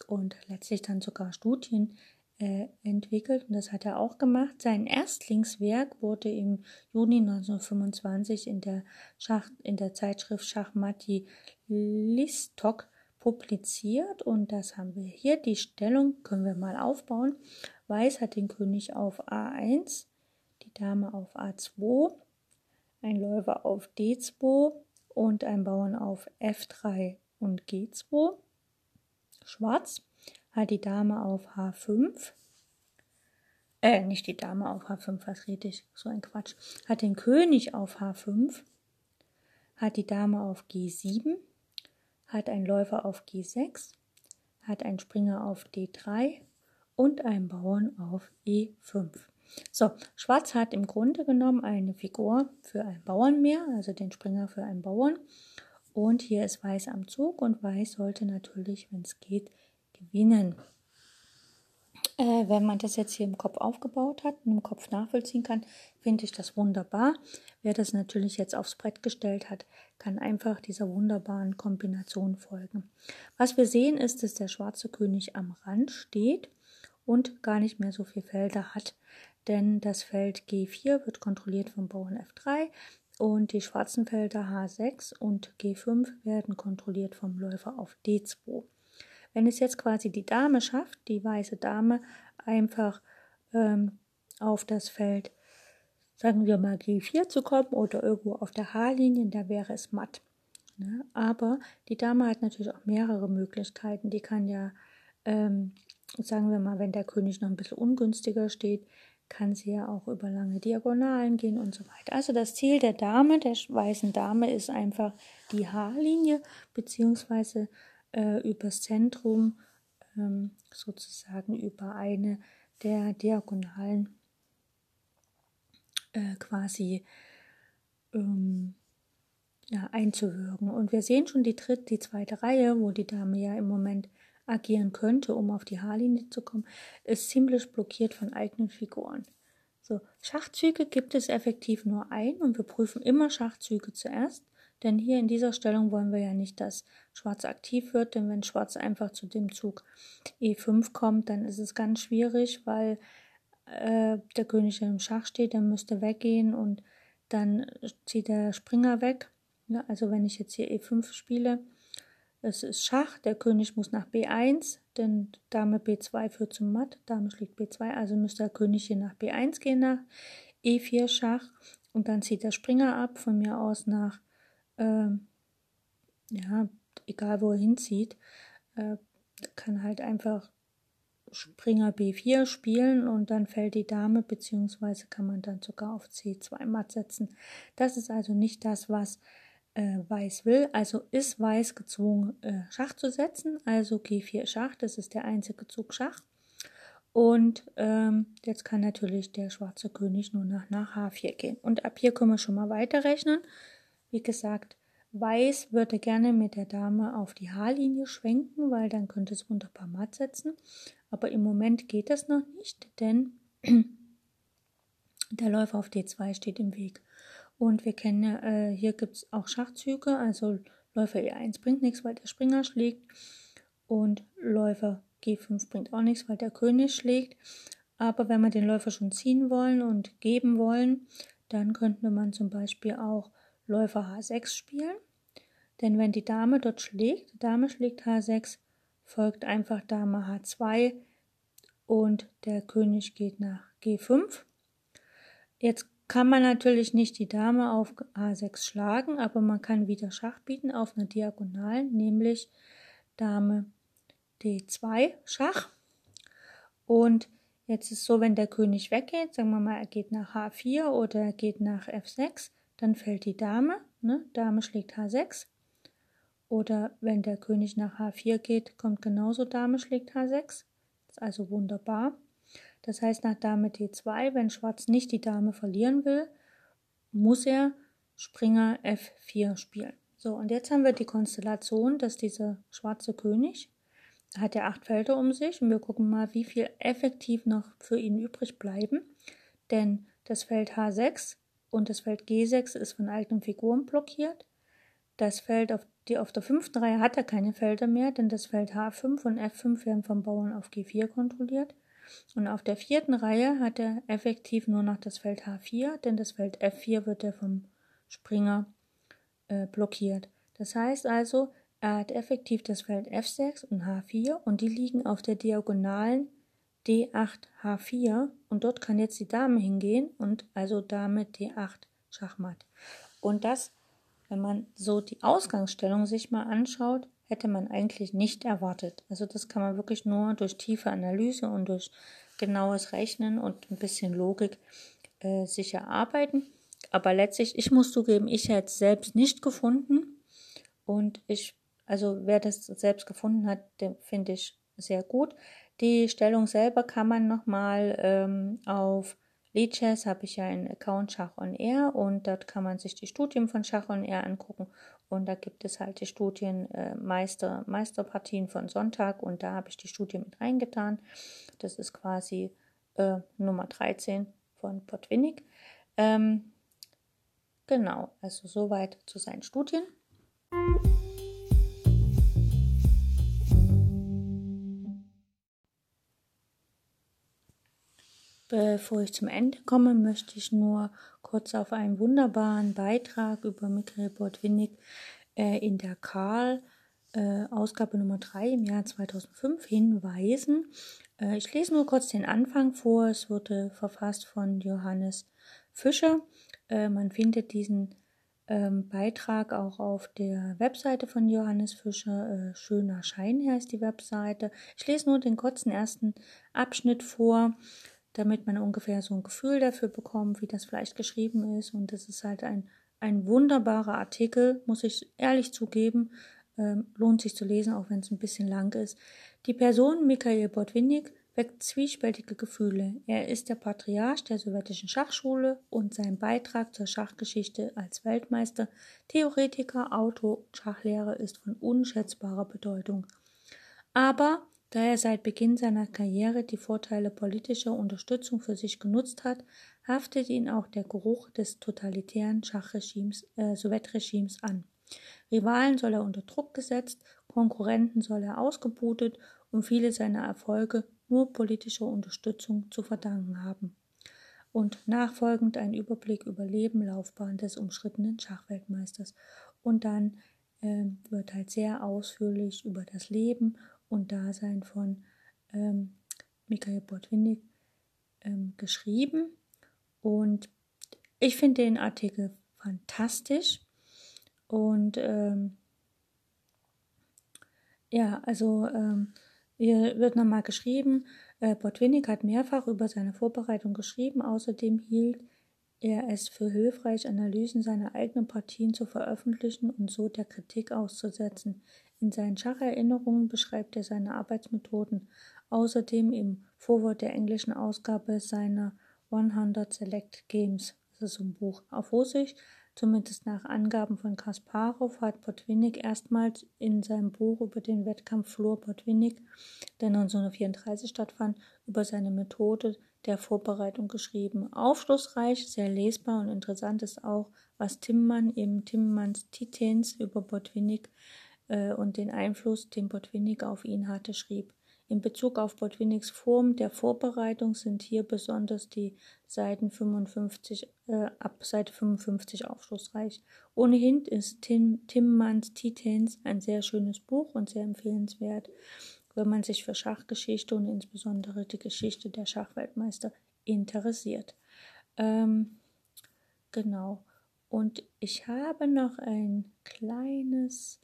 und letztlich dann sogar Studien äh, entwickelt und das hat er auch gemacht. Sein Erstlingswerk wurde im Juni 1925 in der, Schach, in der Zeitschrift Schachmatti Listok publiziert und das haben wir hier. Die Stellung können wir mal aufbauen. Weiß hat den König auf A1, die Dame auf A2, ein Läufer auf D2 und ein Bauern auf F3 und G2. Schwarz hat die Dame auf H5. Äh, nicht die Dame auf H5, was rede ich? So ein Quatsch. Hat den König auf H5. Hat die Dame auf G7. Hat einen Läufer auf G6. Hat einen Springer auf D3 und einen Bauern auf E5. So, Schwarz hat im Grunde genommen eine Figur für einen Bauern mehr, also den Springer für einen Bauern. Und hier ist Weiß am Zug und Weiß sollte natürlich, wenn es geht, gewinnen. Äh, wenn man das jetzt hier im Kopf aufgebaut hat und im Kopf nachvollziehen kann, finde ich das wunderbar. Wer das natürlich jetzt aufs Brett gestellt hat, kann einfach dieser wunderbaren Kombination folgen. Was wir sehen ist, dass der schwarze König am Rand steht und gar nicht mehr so viele Felder hat, denn das Feld G4 wird kontrolliert vom Bauern F3 und die schwarzen Felder H6 und G5 werden kontrolliert vom Läufer auf D2. Wenn es jetzt quasi die Dame schafft, die weiße Dame einfach ähm, auf das Feld, sagen wir mal G4 zu kommen oder irgendwo auf der H-Linie, da wäre es matt. Ne? Aber die Dame hat natürlich auch mehrere Möglichkeiten. Die kann ja, ähm, sagen wir mal, wenn der König noch ein bisschen ungünstiger steht, kann sie ja auch über lange Diagonalen gehen und so weiter. Also das Ziel der Dame, der weißen Dame, ist einfach die H-Linie beziehungsweise äh, übers Zentrum, ähm, sozusagen über eine der Diagonalen äh, quasi ähm, ja, einzuwirken. Und wir sehen schon die dritte, die zweite Reihe, wo die Dame ja im Moment agieren könnte, um auf die Haarlinie zu kommen, ist ziemlich blockiert von eigenen Figuren. So, Schachzüge gibt es effektiv nur ein und wir prüfen immer Schachzüge zuerst. Denn hier in dieser Stellung wollen wir ja nicht, dass Schwarz aktiv wird, denn wenn Schwarz einfach zu dem Zug E5 kommt, dann ist es ganz schwierig, weil äh, der König im Schach steht, der müsste weggehen und dann zieht der Springer weg. Ja, also wenn ich jetzt hier E5 spiele, es ist Schach, der König muss nach B1, denn Dame B2 führt zum Matt, Dame schlägt B2, also müsste der König hier nach B1 gehen, nach E4 Schach und dann zieht der Springer ab, von mir aus nach äh, ja, egal wo er hinzieht, äh, kann halt einfach Springer B4 spielen und dann fällt die Dame, beziehungsweise kann man dann sogar auf C2 matt setzen. Das ist also nicht das, was äh, Weiß will. Also ist Weiß gezwungen, äh, Schach zu setzen, also G4 Schach, das ist der einzige Zug Schach. Und ähm, jetzt kann natürlich der schwarze König nur nach, nach H4 gehen. Und ab hier können wir schon mal weiterrechnen. Wie gesagt, Weiß würde gerne mit der Dame auf die H-Linie schwenken, weil dann könnte es wunderbar matt setzen. Aber im Moment geht das noch nicht, denn der Läufer auf D2 steht im Weg. Und wir kennen äh, hier gibt es auch Schachzüge, also Läufer E1 bringt nichts, weil der Springer schlägt. Und Läufer G5 bringt auch nichts, weil der König schlägt. Aber wenn wir den Läufer schon ziehen wollen und geben wollen, dann könnte man zum Beispiel auch Läufer H6 spielen. Denn wenn die Dame dort schlägt, Dame schlägt H6, folgt einfach Dame H2 und der König geht nach G5. Jetzt kann man natürlich nicht die Dame auf H6 schlagen, aber man kann wieder Schach bieten auf einer Diagonalen, nämlich Dame D2 Schach. Und jetzt ist so, wenn der König weggeht, sagen wir mal, er geht nach H4 oder er geht nach F6, dann fällt die Dame, ne? Dame schlägt H6. Oder wenn der König nach H4 geht, kommt genauso Dame schlägt H6. Das ist also wunderbar. Das heißt nach Dame D2, wenn Schwarz nicht die Dame verlieren will, muss er Springer F4 spielen. So, und jetzt haben wir die Konstellation, dass dieser schwarze König hat er acht Felder um sich und wir gucken mal, wie viel effektiv noch für ihn übrig bleiben. Denn das Feld H6 und das Feld G6 ist von alten Figuren blockiert. Das Feld auf, die, auf der fünften Reihe hat er keine Felder mehr, denn das Feld H5 und F5 werden vom Bauern auf G4 kontrolliert. Und auf der vierten Reihe hat er effektiv nur noch das Feld H4, denn das Feld F4 wird er vom Springer äh, blockiert. Das heißt also, er hat effektiv das Feld F6 und H4 und die liegen auf der Diagonalen D8 H4 und dort kann jetzt die Dame hingehen und also Dame D8 Schachmatt. Und das, wenn man so die Ausgangsstellung sich mal anschaut, hätte man eigentlich nicht erwartet. Also das kann man wirklich nur durch tiefe Analyse und durch genaues Rechnen und ein bisschen Logik äh, sich erarbeiten. Aber letztlich, ich muss zugeben, ich hätte es selbst nicht gefunden. Und ich, also wer das selbst gefunden hat, den finde ich sehr gut. Die Stellung selber kann man nochmal ähm, auf Lichess habe ich ja einen Account Schach on Air und dort kann man sich die Studien von Schach on Air angucken und da gibt es halt die Studien äh, Meister, Meisterpartien von Sonntag und da habe ich die Studie mit reingetan. Das ist quasi äh, Nummer 13 von Potwinnik. Ähm, Genau, also soweit zu seinen Studien. Bevor ich zum Ende komme, möchte ich nur kurz auf einen wunderbaren Beitrag über Mikhail Botwinnik äh, in der Karl äh, Ausgabe Nummer 3 im Jahr 2005 hinweisen. Äh, ich lese nur kurz den Anfang vor. Es wurde verfasst von Johannes Fischer. Äh, man findet diesen ähm, Beitrag auch auf der Webseite von Johannes Fischer. Äh, Schöner Schein heißt die Webseite. Ich lese nur den kurzen ersten Abschnitt vor, damit man ungefähr so ein Gefühl dafür bekommt, wie das vielleicht geschrieben ist. Und das ist halt ein, ein wunderbarer Artikel, muss ich ehrlich zugeben. Ähm, lohnt sich zu lesen, auch wenn es ein bisschen lang ist. Die Person Mikhail Botwinnik weckt zwiespältige Gefühle. Er ist der Patriarch der sowjetischen Schachschule und sein Beitrag zur Schachgeschichte als Weltmeister, Theoretiker, Autor und Schachlehrer ist von unschätzbarer Bedeutung. Aber da er seit Beginn seiner Karriere die Vorteile politischer Unterstützung für sich genutzt hat, haftet ihn auch der Geruch des totalitären Schachregimes, äh, Sowjetregimes an. Rivalen soll er unter Druck gesetzt, Konkurrenten soll er ausgebutet und viele seiner Erfolge nur politischer Unterstützung zu verdanken haben. Und nachfolgend ein Überblick über Leben, Laufbahn des umschrittenen Schachweltmeisters. Und dann äh, wird halt sehr ausführlich über das Leben und Dasein von ähm, Michael Botwinnik ähm, geschrieben. Und ich finde den Artikel fantastisch. Und ähm, ja, also ähm, hier wird nochmal geschrieben, äh, Botwinnik hat mehrfach über seine Vorbereitung geschrieben. Außerdem hielt er es für hilfreich, Analysen seiner eigenen Partien zu veröffentlichen und so der Kritik auszusetzen. In seinen Schacherinnerungen beschreibt er seine Arbeitsmethoden. Außerdem im Vorwort der englischen Ausgabe seiner 100 Select Games, das ist so ein Buch auf Russisch, Zumindest nach Angaben von Kasparov hat Botwinnik erstmals in seinem Buch über den Wettkampf Flur Botwinnik, der 1934 stattfand, über seine Methode der Vorbereitung geschrieben. Aufschlussreich, sehr lesbar und interessant ist auch, was Timmann im Timmanns Titens über Botwinnik äh, und den Einfluss, den Botwinnik auf ihn hatte, schrieb. In Bezug auf Botwinniks Form der Vorbereitung sind hier besonders die Seiten 55, äh, ab Seite 55 aufschlussreich. Ohnehin ist Tim, Timmanns Titans ein sehr schönes Buch und sehr empfehlenswert, wenn man sich für Schachgeschichte und insbesondere die Geschichte der Schachweltmeister interessiert. Ähm, genau. Und ich habe noch ein kleines,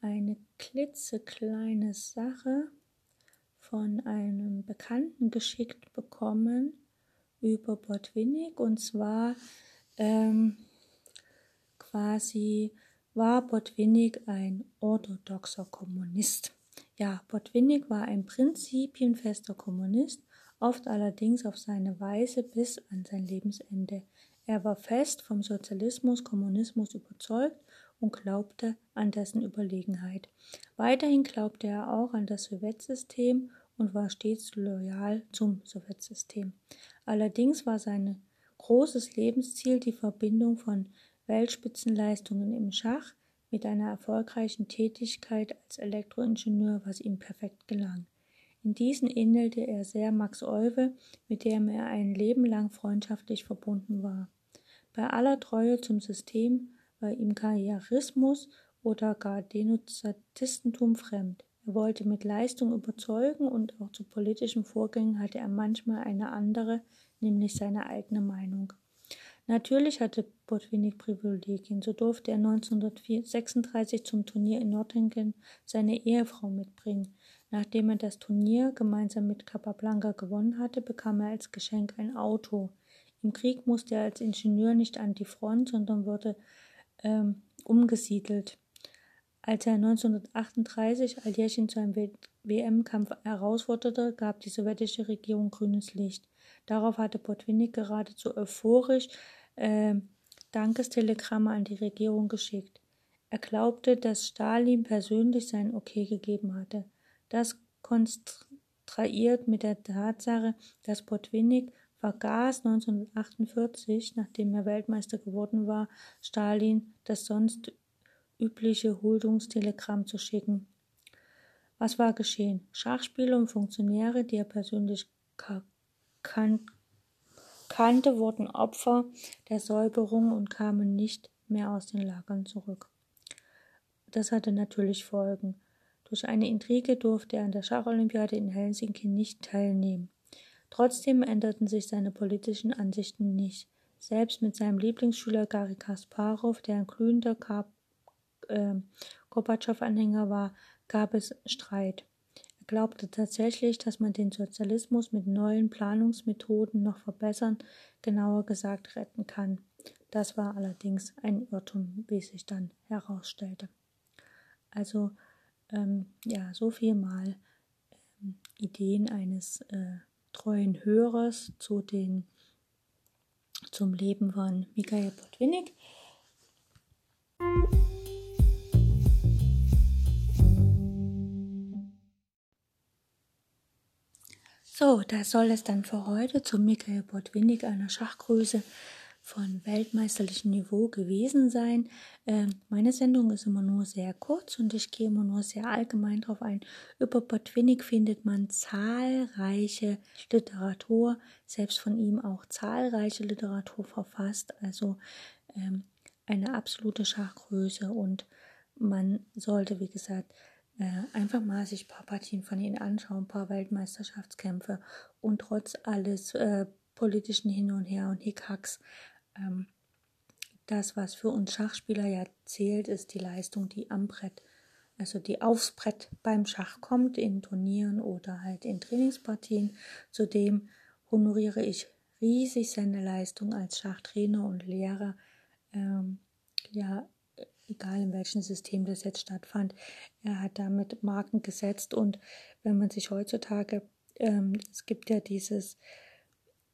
eine klitzekleine Sache von einem Bekannten geschickt bekommen über Botwinnik und zwar ähm, quasi war Botwinnik ein orthodoxer Kommunist. Ja, Botwinnik war ein prinzipienfester Kommunist, oft allerdings auf seine Weise bis an sein Lebensende. Er war fest vom Sozialismus, Kommunismus überzeugt und glaubte an dessen Überlegenheit. Weiterhin glaubte er auch an das Sowjetsystem und war stets loyal zum Sowjetsystem. Allerdings war sein großes Lebensziel die Verbindung von Weltspitzenleistungen im Schach mit einer erfolgreichen Tätigkeit als Elektroingenieur, was ihm perfekt gelang. In diesen ähnelte er sehr Max Euwe, mit dem er ein Leben lang freundschaftlich verbunden war. Bei aller Treue zum System war ihm Karrierismus oder gar Denunziatistentum fremd. Er wollte mit Leistung überzeugen und auch zu politischen Vorgängen hatte er manchmal eine andere, nämlich seine eigene Meinung. Natürlich hatte Botwinnik Privilegien. So durfte er 1936 zum Turnier in Nottingham seine Ehefrau mitbringen. Nachdem er das Turnier gemeinsam mit Capablanca gewonnen hatte, bekam er als Geschenk ein Auto. Im Krieg musste er als Ingenieur nicht an die Front, sondern wurde ähm, umgesiedelt. Als er 1938 Aljechin zu einem WM-Kampf herausforderte, gab die sowjetische Regierung grünes Licht. Darauf hatte Botwinnik geradezu euphorisch äh, Dankestelegramme an die Regierung geschickt. Er glaubte, dass Stalin persönlich sein Okay gegeben hatte. Das kontrahiert mit der Tatsache, dass Botwinnik vergaß 1948, nachdem er Weltmeister geworden war, Stalin das sonst übliche Huldungstelegramm zu schicken. Was war geschehen? Schachspieler und Funktionäre, die er persönlich kan kannte, wurden Opfer der Säuberung und kamen nicht mehr aus den Lagern zurück. Das hatte natürlich Folgen. Durch eine Intrige durfte er an der Schacholympiade in Helsinki nicht teilnehmen. Trotzdem änderten sich seine politischen Ansichten nicht. Selbst mit seinem Lieblingsschüler Gary Kasparov, der ein glühender äh, Gorbatschow-Anhänger war, gab es Streit. Glaubte tatsächlich, dass man den Sozialismus mit neuen Planungsmethoden noch verbessern, genauer gesagt retten kann. Das war allerdings ein Irrtum, wie sich dann herausstellte. Also ähm, ja, so viel mal ähm, Ideen eines äh, treuen Hörers zu den, zum Leben von Michael Botwinnik. So, das soll es dann für heute zu Michael Botwinnik, einer Schachgröße von weltmeisterlichem Niveau gewesen sein. Äh, meine Sendung ist immer nur sehr kurz und ich gehe immer nur sehr allgemein drauf ein. Über Botwinnik findet man zahlreiche Literatur, selbst von ihm auch zahlreiche Literatur verfasst. Also ähm, eine absolute Schachgröße und man sollte, wie gesagt, einfach mal sich ein paar Partien von ihm anschauen, ein paar Weltmeisterschaftskämpfe und trotz alles äh, politischen Hin und Her und Hickhacks ähm, das, was für uns Schachspieler ja zählt, ist die Leistung, die am Brett, also die aufs Brett beim Schach kommt, in Turnieren oder halt in Trainingspartien. Zudem honoriere ich riesig seine Leistung als Schachtrainer und Lehrer. Ähm, ja, egal in welchem System das jetzt stattfand. Er hat damit Marken gesetzt und wenn man sich heutzutage, ähm, es gibt ja dieses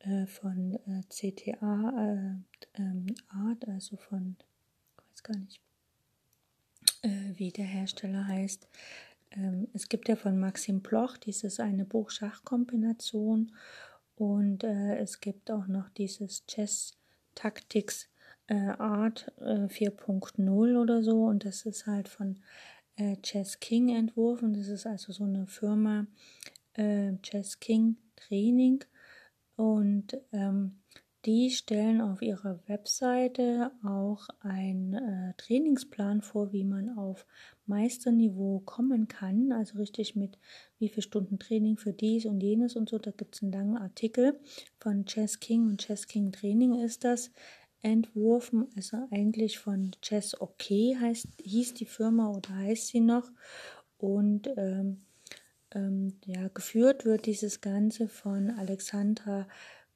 äh, von äh, CTA äh, ähm, Art, also von, ich weiß gar nicht, äh, wie der Hersteller heißt. Ähm, es gibt ja von Maxim Bloch dieses eine Buch-Schach-Kombination und äh, es gibt auch noch dieses Chess Tactics äh, Art 4.0 oder so und das ist halt von Chess King entworfen. Das ist also so eine Firma Chess King Training und ähm, die stellen auf ihrer Webseite auch einen äh, Trainingsplan vor, wie man auf Meisterniveau kommen kann. Also richtig mit wie viele Stunden Training für dies und jenes und so. Da gibt es einen langen Artikel von Chess King und Chess King Training ist das entworfen. Also eigentlich von Chess OK heißt, hieß die Firma oder heißt sie noch. Und ähm, ähm, ja, geführt wird dieses Ganze von Alexandra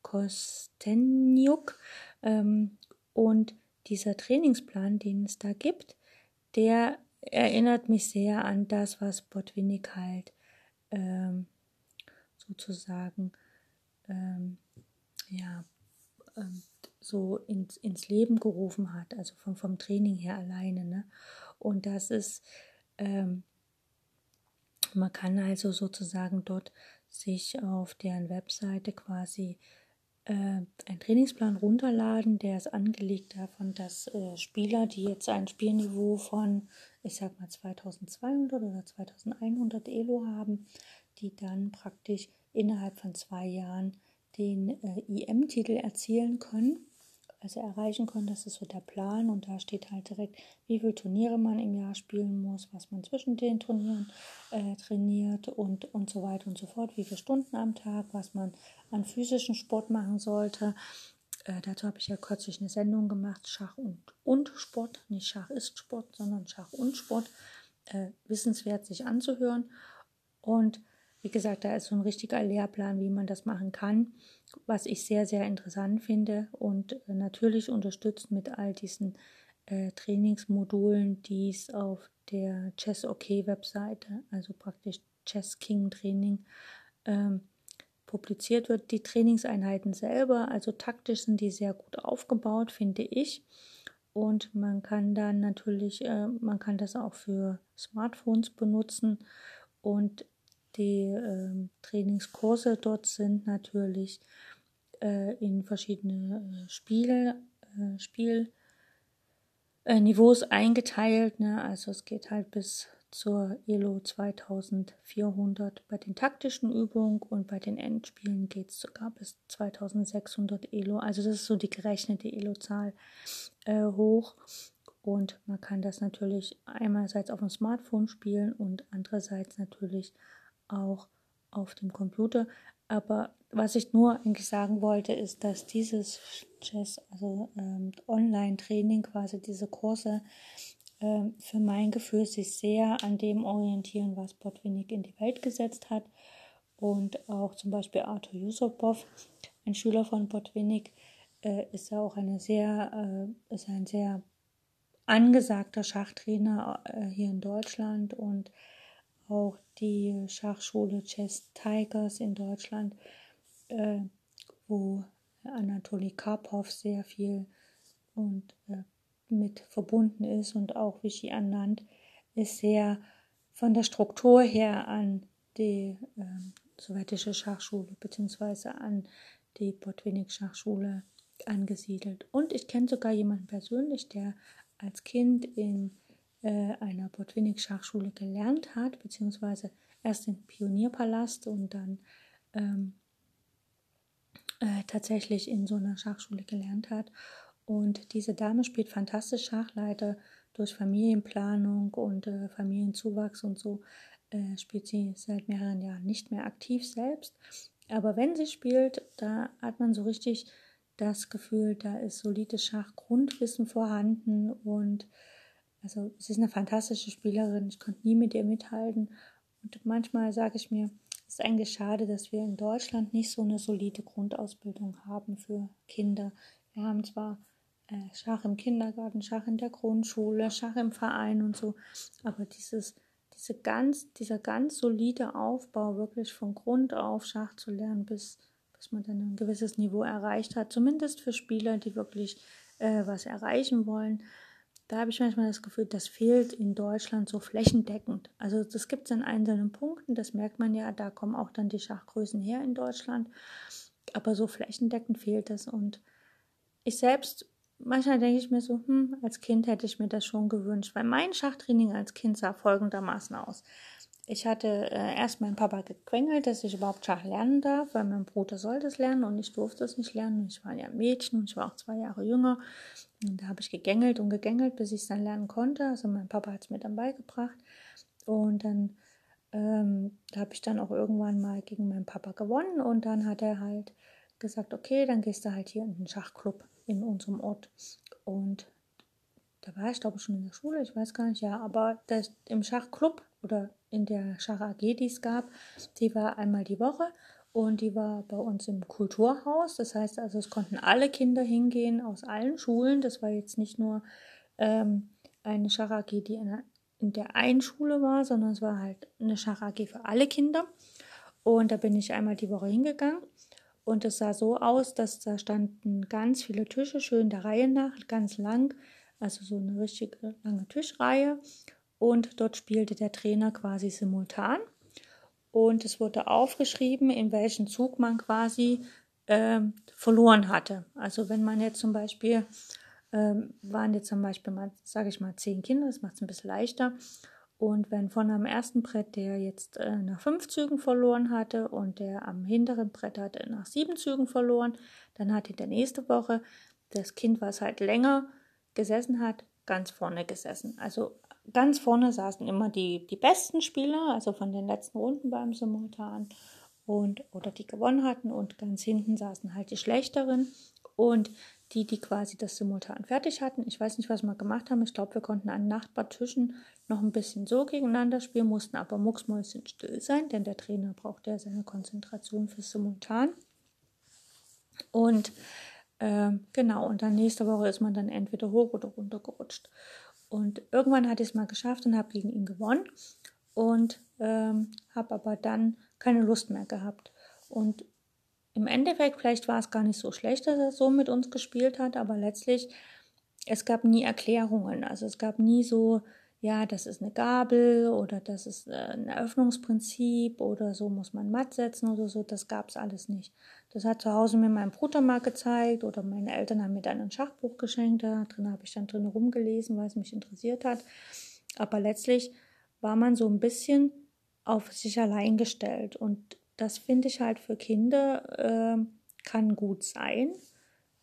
Kostenjuk. Ähm, und dieser Trainingsplan, den es da gibt, der erinnert mich sehr an das, was Botwinnik halt ähm, sozusagen ähm, ja, ähm, so ins, ins Leben gerufen hat, also vom, vom Training her alleine. Ne? Und das ist, ähm, man kann also sozusagen dort sich auf deren Webseite quasi äh, einen Trainingsplan runterladen, der ist angelegt davon, dass äh, Spieler, die jetzt ein Spielniveau von, ich sag mal 2200 oder 2100 Elo haben, die dann praktisch innerhalb von zwei Jahren den äh, IM-Titel erzielen können also erreichen können. Das ist so der Plan und da steht halt direkt, wie viele Turniere man im Jahr spielen muss, was man zwischen den Turnieren äh, trainiert und, und so weiter und so fort, wie viele Stunden am Tag, was man an physischen Sport machen sollte. Äh, dazu habe ich ja kürzlich eine Sendung gemacht, Schach und, und Sport, nicht Schach ist Sport, sondern Schach und Sport. Äh, wissenswert sich anzuhören. Und wie gesagt, da ist so ein richtiger Lehrplan, wie man das machen kann, was ich sehr, sehr interessant finde und äh, natürlich unterstützt mit all diesen äh, Trainingsmodulen, die es auf der Chess OK Webseite, also praktisch Chess King Training, ähm, publiziert wird. Die Trainingseinheiten selber, also taktisch sind die sehr gut aufgebaut, finde ich. Und man kann dann natürlich, äh, man kann das auch für Smartphones benutzen. Und die äh, Trainingskurse dort sind natürlich äh, in verschiedene äh, Spiel, äh, Spielniveaus eingeteilt. Ne? Also es geht halt bis zur ELO 2400 bei den taktischen Übungen und bei den Endspielen geht es sogar bis 2600 ELO. Also das ist so die gerechnete ELO-Zahl äh, hoch. Und man kann das natürlich einerseits auf dem Smartphone spielen und andererseits natürlich auch auf dem Computer. Aber was ich nur eigentlich sagen wollte, ist, dass dieses Chess, also ähm, Online-Training, quasi diese Kurse, ähm, für mein Gefühl sich sehr an dem orientieren, was Botvinnik in die Welt gesetzt hat. Und auch zum Beispiel Arthur Yusupov, ein Schüler von Botvinnik, äh, ist ja auch eine sehr, äh, ist ein sehr angesagter Schachtrainer äh, hier in Deutschland und auch die Schachschule Chess Tigers in Deutschland, äh, wo Anatoly Karpov sehr viel und äh, mit verbunden ist und auch Vichy Anand ist sehr von der Struktur her an die äh, sowjetische Schachschule bzw. an die Botvinnik Schachschule angesiedelt. Und ich kenne sogar jemanden persönlich, der als Kind in einer Botvinnik-Schachschule gelernt hat, beziehungsweise erst im Pionierpalast und dann ähm, äh, tatsächlich in so einer Schachschule gelernt hat. Und diese Dame spielt fantastisch Schachleiter durch Familienplanung und äh, Familienzuwachs und so äh, spielt sie seit mehreren Jahren nicht mehr aktiv selbst. Aber wenn sie spielt, da hat man so richtig das Gefühl, da ist solides Schachgrundwissen vorhanden und also sie ist eine fantastische Spielerin. Ich konnte nie mit ihr mithalten. Und manchmal sage ich mir, es ist eigentlich schade, dass wir in Deutschland nicht so eine solide Grundausbildung haben für Kinder. Wir haben zwar äh, Schach im Kindergarten, Schach in der Grundschule, Schach im Verein und so, aber dieses, diese ganz, dieser ganz solide Aufbau, wirklich von Grund auf Schach zu lernen, bis, bis man dann ein gewisses Niveau erreicht hat, zumindest für Spieler, die wirklich äh, was erreichen wollen, da habe ich manchmal das Gefühl, das fehlt in Deutschland so flächendeckend. Also das gibt es in einzelnen Punkten, das merkt man ja, da kommen auch dann die Schachgrößen her in Deutschland. Aber so flächendeckend fehlt es. Und ich selbst, manchmal denke ich mir so, hm, als Kind hätte ich mir das schon gewünscht, weil mein Schachtraining als Kind sah folgendermaßen aus. Ich hatte äh, erst meinen Papa gequengelt, dass ich überhaupt Schach lernen darf, weil mein Bruder sollte es lernen und ich durfte es nicht lernen. Ich war ja Mädchen und ich war auch zwei Jahre jünger. Und da habe ich gegängelt und gegängelt, bis ich es dann lernen konnte. Also mein Papa hat es mir dann beigebracht. Und dann ähm, da habe ich dann auch irgendwann mal gegen meinen Papa gewonnen und dann hat er halt gesagt, okay, dann gehst du halt hier in den Schachclub in unserem Ort. Und da war ich glaube ich schon in der Schule, ich weiß gar nicht, ja, aber das, im Schachclub oder in der Schach AG, die es gab, die war einmal die Woche und die war bei uns im Kulturhaus. Das heißt also, es konnten alle Kinder hingehen aus allen Schulen. Das war jetzt nicht nur ähm, eine Schach AG, die in, in der einen Schule war, sondern es war halt eine Schach AG für alle Kinder. Und da bin ich einmal die Woche hingegangen. Und es sah so aus, dass da standen ganz viele Tische, schön der Reihe nach, ganz lang, also so eine richtig lange Tischreihe. Und dort spielte der Trainer quasi simultan. Und es wurde aufgeschrieben, in welchem Zug man quasi äh, verloren hatte. Also wenn man jetzt zum Beispiel, äh, waren jetzt zum Beispiel mal, sage ich mal, zehn Kinder, das macht es ein bisschen leichter. Und wenn von am ersten Brett der jetzt äh, nach fünf Zügen verloren hatte und der am hinteren Brett hatte nach sieben Zügen verloren, dann hat in der nächste Woche das Kind, was halt länger gesessen hat, ganz vorne gesessen. Also ganz vorne saßen immer die, die besten Spieler, also von den letzten Runden beim Simultan und oder die gewonnen hatten und ganz hinten saßen halt die schlechteren und die, die quasi das Simultan fertig hatten. Ich weiß nicht, was wir gemacht haben. Ich glaube, wir konnten an Nachbartischen noch ein bisschen so gegeneinander spielen, mussten aber mucksmäuschen still sein, denn der Trainer braucht ja seine Konzentration fürs Simultan. Und äh, genau, und dann nächste Woche ist man dann entweder hoch oder runter gerutscht. Und irgendwann hatte ich es mal geschafft und habe gegen ihn gewonnen und ähm, habe aber dann keine Lust mehr gehabt. Und im Endeffekt, vielleicht war es gar nicht so schlecht, dass er so mit uns gespielt hat, aber letztlich, es gab nie Erklärungen. Also es gab nie so, ja, das ist eine Gabel oder das ist äh, ein Eröffnungsprinzip oder so muss man matt setzen oder so. Das gab es alles nicht. Das hat zu Hause mir mein Bruder mal gezeigt oder meine Eltern haben mir dann ein Schachbuch geschenkt. Da drin habe ich dann drin rumgelesen, weil es mich interessiert hat. Aber letztlich war man so ein bisschen auf sich allein gestellt. Und das finde ich halt für Kinder äh, kann gut sein,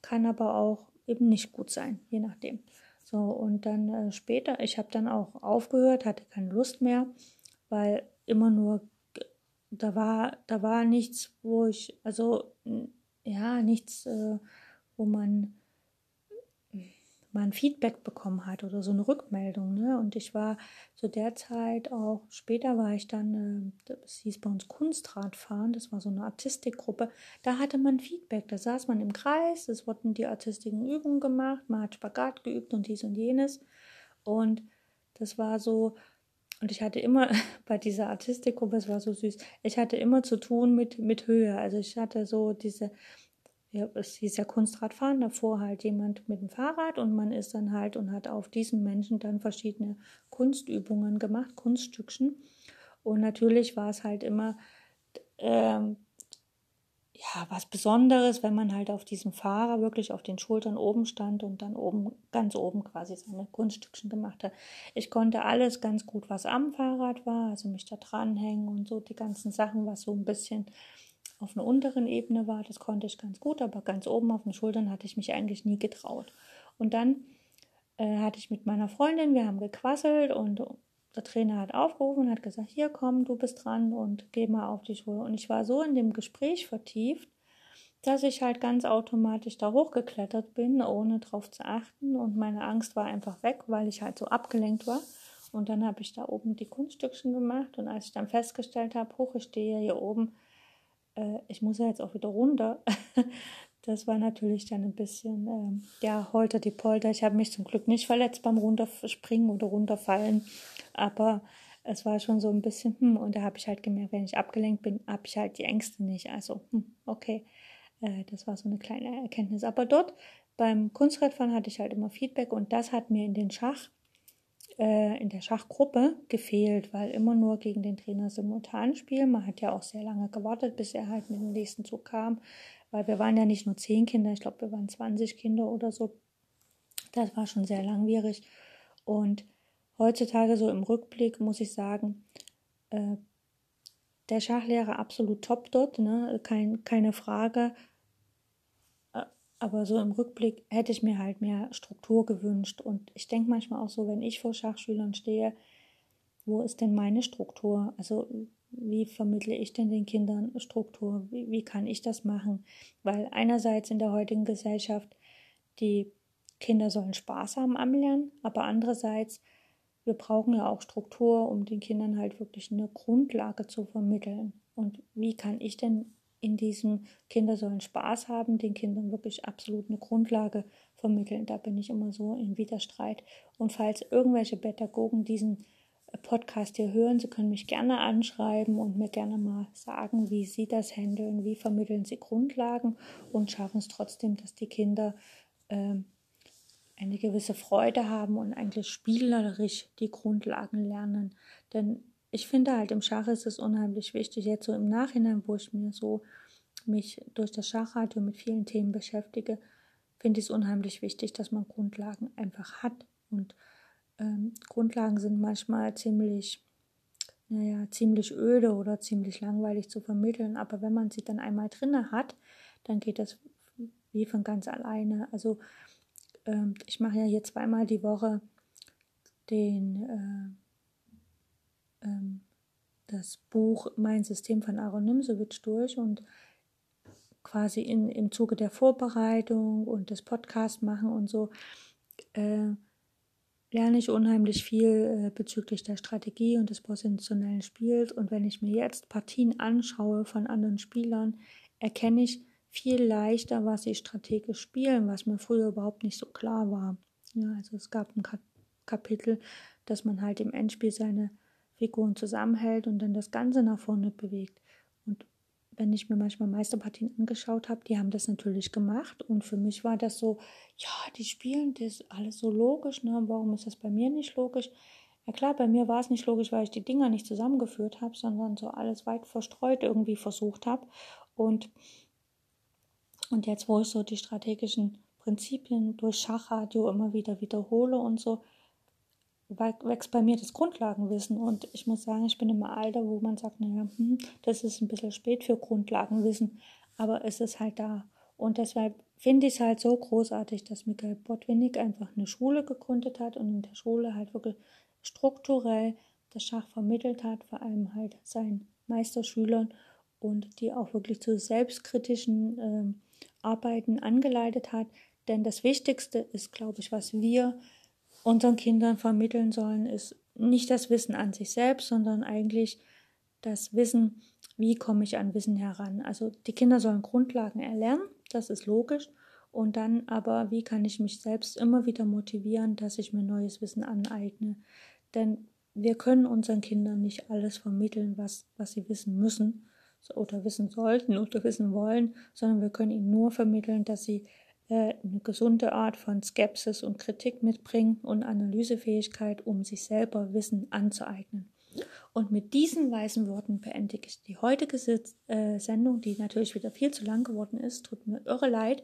kann aber auch eben nicht gut sein, je nachdem. So, und dann äh, später, ich habe dann auch aufgehört, hatte keine Lust mehr, weil immer nur, da war, da war nichts, wo ich, also ja, nichts, äh, wo man mal ein Feedback bekommen hat oder so eine Rückmeldung. Ne? Und ich war zu der Zeit auch, später war ich dann, äh, das hieß bei uns Kunstradfahren, das war so eine Artistikgruppe, da hatte man Feedback, da saß man im Kreis, es wurden die artistischen Übungen gemacht, man hat Spagat geübt und dies und jenes. Und das war so, und ich hatte immer bei dieser Artistikgruppe, es war so süß, ich hatte immer zu tun mit, mit Höhe. Also ich hatte so diese, ja, es hieß ja Kunstradfahren, davor halt jemand mit dem Fahrrad und man ist dann halt und hat auf diesem Menschen dann verschiedene Kunstübungen gemacht, Kunststückchen. Und natürlich war es halt immer ähm, ja was Besonderes, wenn man halt auf diesem Fahrer wirklich auf den Schultern oben stand und dann oben, ganz oben quasi seine Kunststückchen gemacht hat. Ich konnte alles ganz gut, was am Fahrrad war, also mich da dranhängen und so die ganzen Sachen, was so ein bisschen auf einer unteren Ebene war, das konnte ich ganz gut, aber ganz oben auf den Schultern hatte ich mich eigentlich nie getraut. Und dann äh, hatte ich mit meiner Freundin, wir haben gequasselt und der Trainer hat aufgerufen und hat gesagt, hier komm, du bist dran und geh mal auf die Schule. Und ich war so in dem Gespräch vertieft, dass ich halt ganz automatisch da hochgeklettert bin, ohne drauf zu achten. Und meine Angst war einfach weg, weil ich halt so abgelenkt war. Und dann habe ich da oben die Kunststückchen gemacht. Und als ich dann festgestellt habe, hoch, ich stehe hier oben, äh, ich muss ja jetzt auch wieder runter. das war natürlich dann ein bisschen, äh, ja, holter die Polter. Ich habe mich zum Glück nicht verletzt beim Runterspringen oder runterfallen, aber es war schon so ein bisschen, hm, und da habe ich halt gemerkt, wenn ich abgelenkt bin, habe ich halt die Ängste nicht. Also, hm, okay, äh, das war so eine kleine Erkenntnis. Aber dort beim Kunstradfahren hatte ich halt immer Feedback und das hat mir in den Schach äh, in der Schachgruppe gefehlt, weil immer nur gegen den Trainer simultan spielen. Man hat ja auch sehr lange gewartet, bis er halt mit dem nächsten Zug kam, weil wir waren ja nicht nur zehn Kinder, ich glaube, wir waren 20 Kinder oder so. Das war schon sehr langwierig. Und heutzutage so im Rückblick muss ich sagen, äh, der Schachlehrer absolut top dort, ne? Kein, keine Frage. Aber so im Rückblick hätte ich mir halt mehr Struktur gewünscht. Und ich denke manchmal auch so, wenn ich vor Schachschülern stehe, wo ist denn meine Struktur? Also wie vermittle ich denn den Kindern Struktur? Wie, wie kann ich das machen? Weil einerseits in der heutigen Gesellschaft die Kinder sollen Spaß haben am Lernen, aber andererseits wir brauchen ja auch Struktur, um den Kindern halt wirklich eine Grundlage zu vermitteln. Und wie kann ich denn in diesem Kinder sollen Spaß haben, den Kindern wirklich absolut eine Grundlage vermitteln. Da bin ich immer so in Widerstreit. Und falls irgendwelche Pädagogen diesen Podcast hier hören. Sie können mich gerne anschreiben und mir gerne mal sagen, wie Sie das handeln, wie vermitteln Sie Grundlagen und schaffen es trotzdem, dass die Kinder ähm, eine gewisse Freude haben und eigentlich spielerisch die Grundlagen lernen. Denn ich finde halt im Schach ist es unheimlich wichtig, jetzt so im Nachhinein, wo ich mir so mich durch das Schachradio mit vielen Themen beschäftige, finde ich es unheimlich wichtig, dass man Grundlagen einfach hat. Und ähm, Grundlagen sind manchmal ziemlich, naja, ziemlich öde oder ziemlich langweilig zu vermitteln. Aber wenn man sie dann einmal drinne hat, dann geht das wie von ganz alleine. Also ähm, ich mache ja hier zweimal die Woche den äh, ähm, das Buch Mein System von Aaron Nimsewitsch durch und quasi in, im Zuge der Vorbereitung und des Podcast machen und so äh, lerne ich unheimlich viel äh, bezüglich der Strategie und des positionellen Spiels. Und wenn ich mir jetzt Partien anschaue von anderen Spielern, erkenne ich viel leichter, was sie strategisch spielen, was mir früher überhaupt nicht so klar war. Ja, also es gab ein Kapitel, dass man halt im Endspiel seine Figuren zusammenhält und dann das Ganze nach vorne bewegt. Wenn ich mir manchmal Meisterpartien angeschaut habe, die haben das natürlich gemacht und für mich war das so, ja, die spielen das alles so logisch, ne? Warum ist das bei mir nicht logisch? Ja klar, bei mir war es nicht logisch, weil ich die Dinger nicht zusammengeführt habe, sondern so alles weit verstreut irgendwie versucht habe und und jetzt, wo ich so die strategischen Prinzipien durch Schachradio immer wieder wiederhole und so, wächst bei mir das Grundlagenwissen. Und ich muss sagen, ich bin im Alter, wo man sagt, naja, hm, das ist ein bisschen spät für Grundlagenwissen, aber es ist halt da. Und deshalb finde ich es halt so großartig, dass Michael Botwinnik einfach eine Schule gegründet hat und in der Schule halt wirklich strukturell das Schach vermittelt hat, vor allem halt seinen Meisterschülern und die auch wirklich zu selbstkritischen ähm, Arbeiten angeleitet hat. Denn das Wichtigste ist, glaube ich, was wir unseren Kindern vermitteln sollen, ist nicht das Wissen an sich selbst, sondern eigentlich das Wissen, wie komme ich an Wissen heran. Also die Kinder sollen Grundlagen erlernen, das ist logisch. Und dann aber, wie kann ich mich selbst immer wieder motivieren, dass ich mir neues Wissen aneigne. Denn wir können unseren Kindern nicht alles vermitteln, was, was sie wissen müssen oder wissen sollten oder wissen wollen, sondern wir können ihnen nur vermitteln, dass sie äh, eine gesunde Art von Skepsis und Kritik mitbringen und Analysefähigkeit, um sich selber Wissen anzueignen. Und mit diesen weisen Worten beendige ich die heutige äh, Sendung, die natürlich wieder viel zu lang geworden ist. Tut mir irre leid.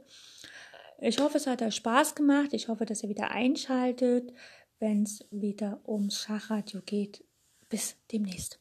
Ich hoffe, es hat euch Spaß gemacht. Ich hoffe, dass ihr wieder einschaltet, wenn es wieder ums Schachradio geht. Bis demnächst.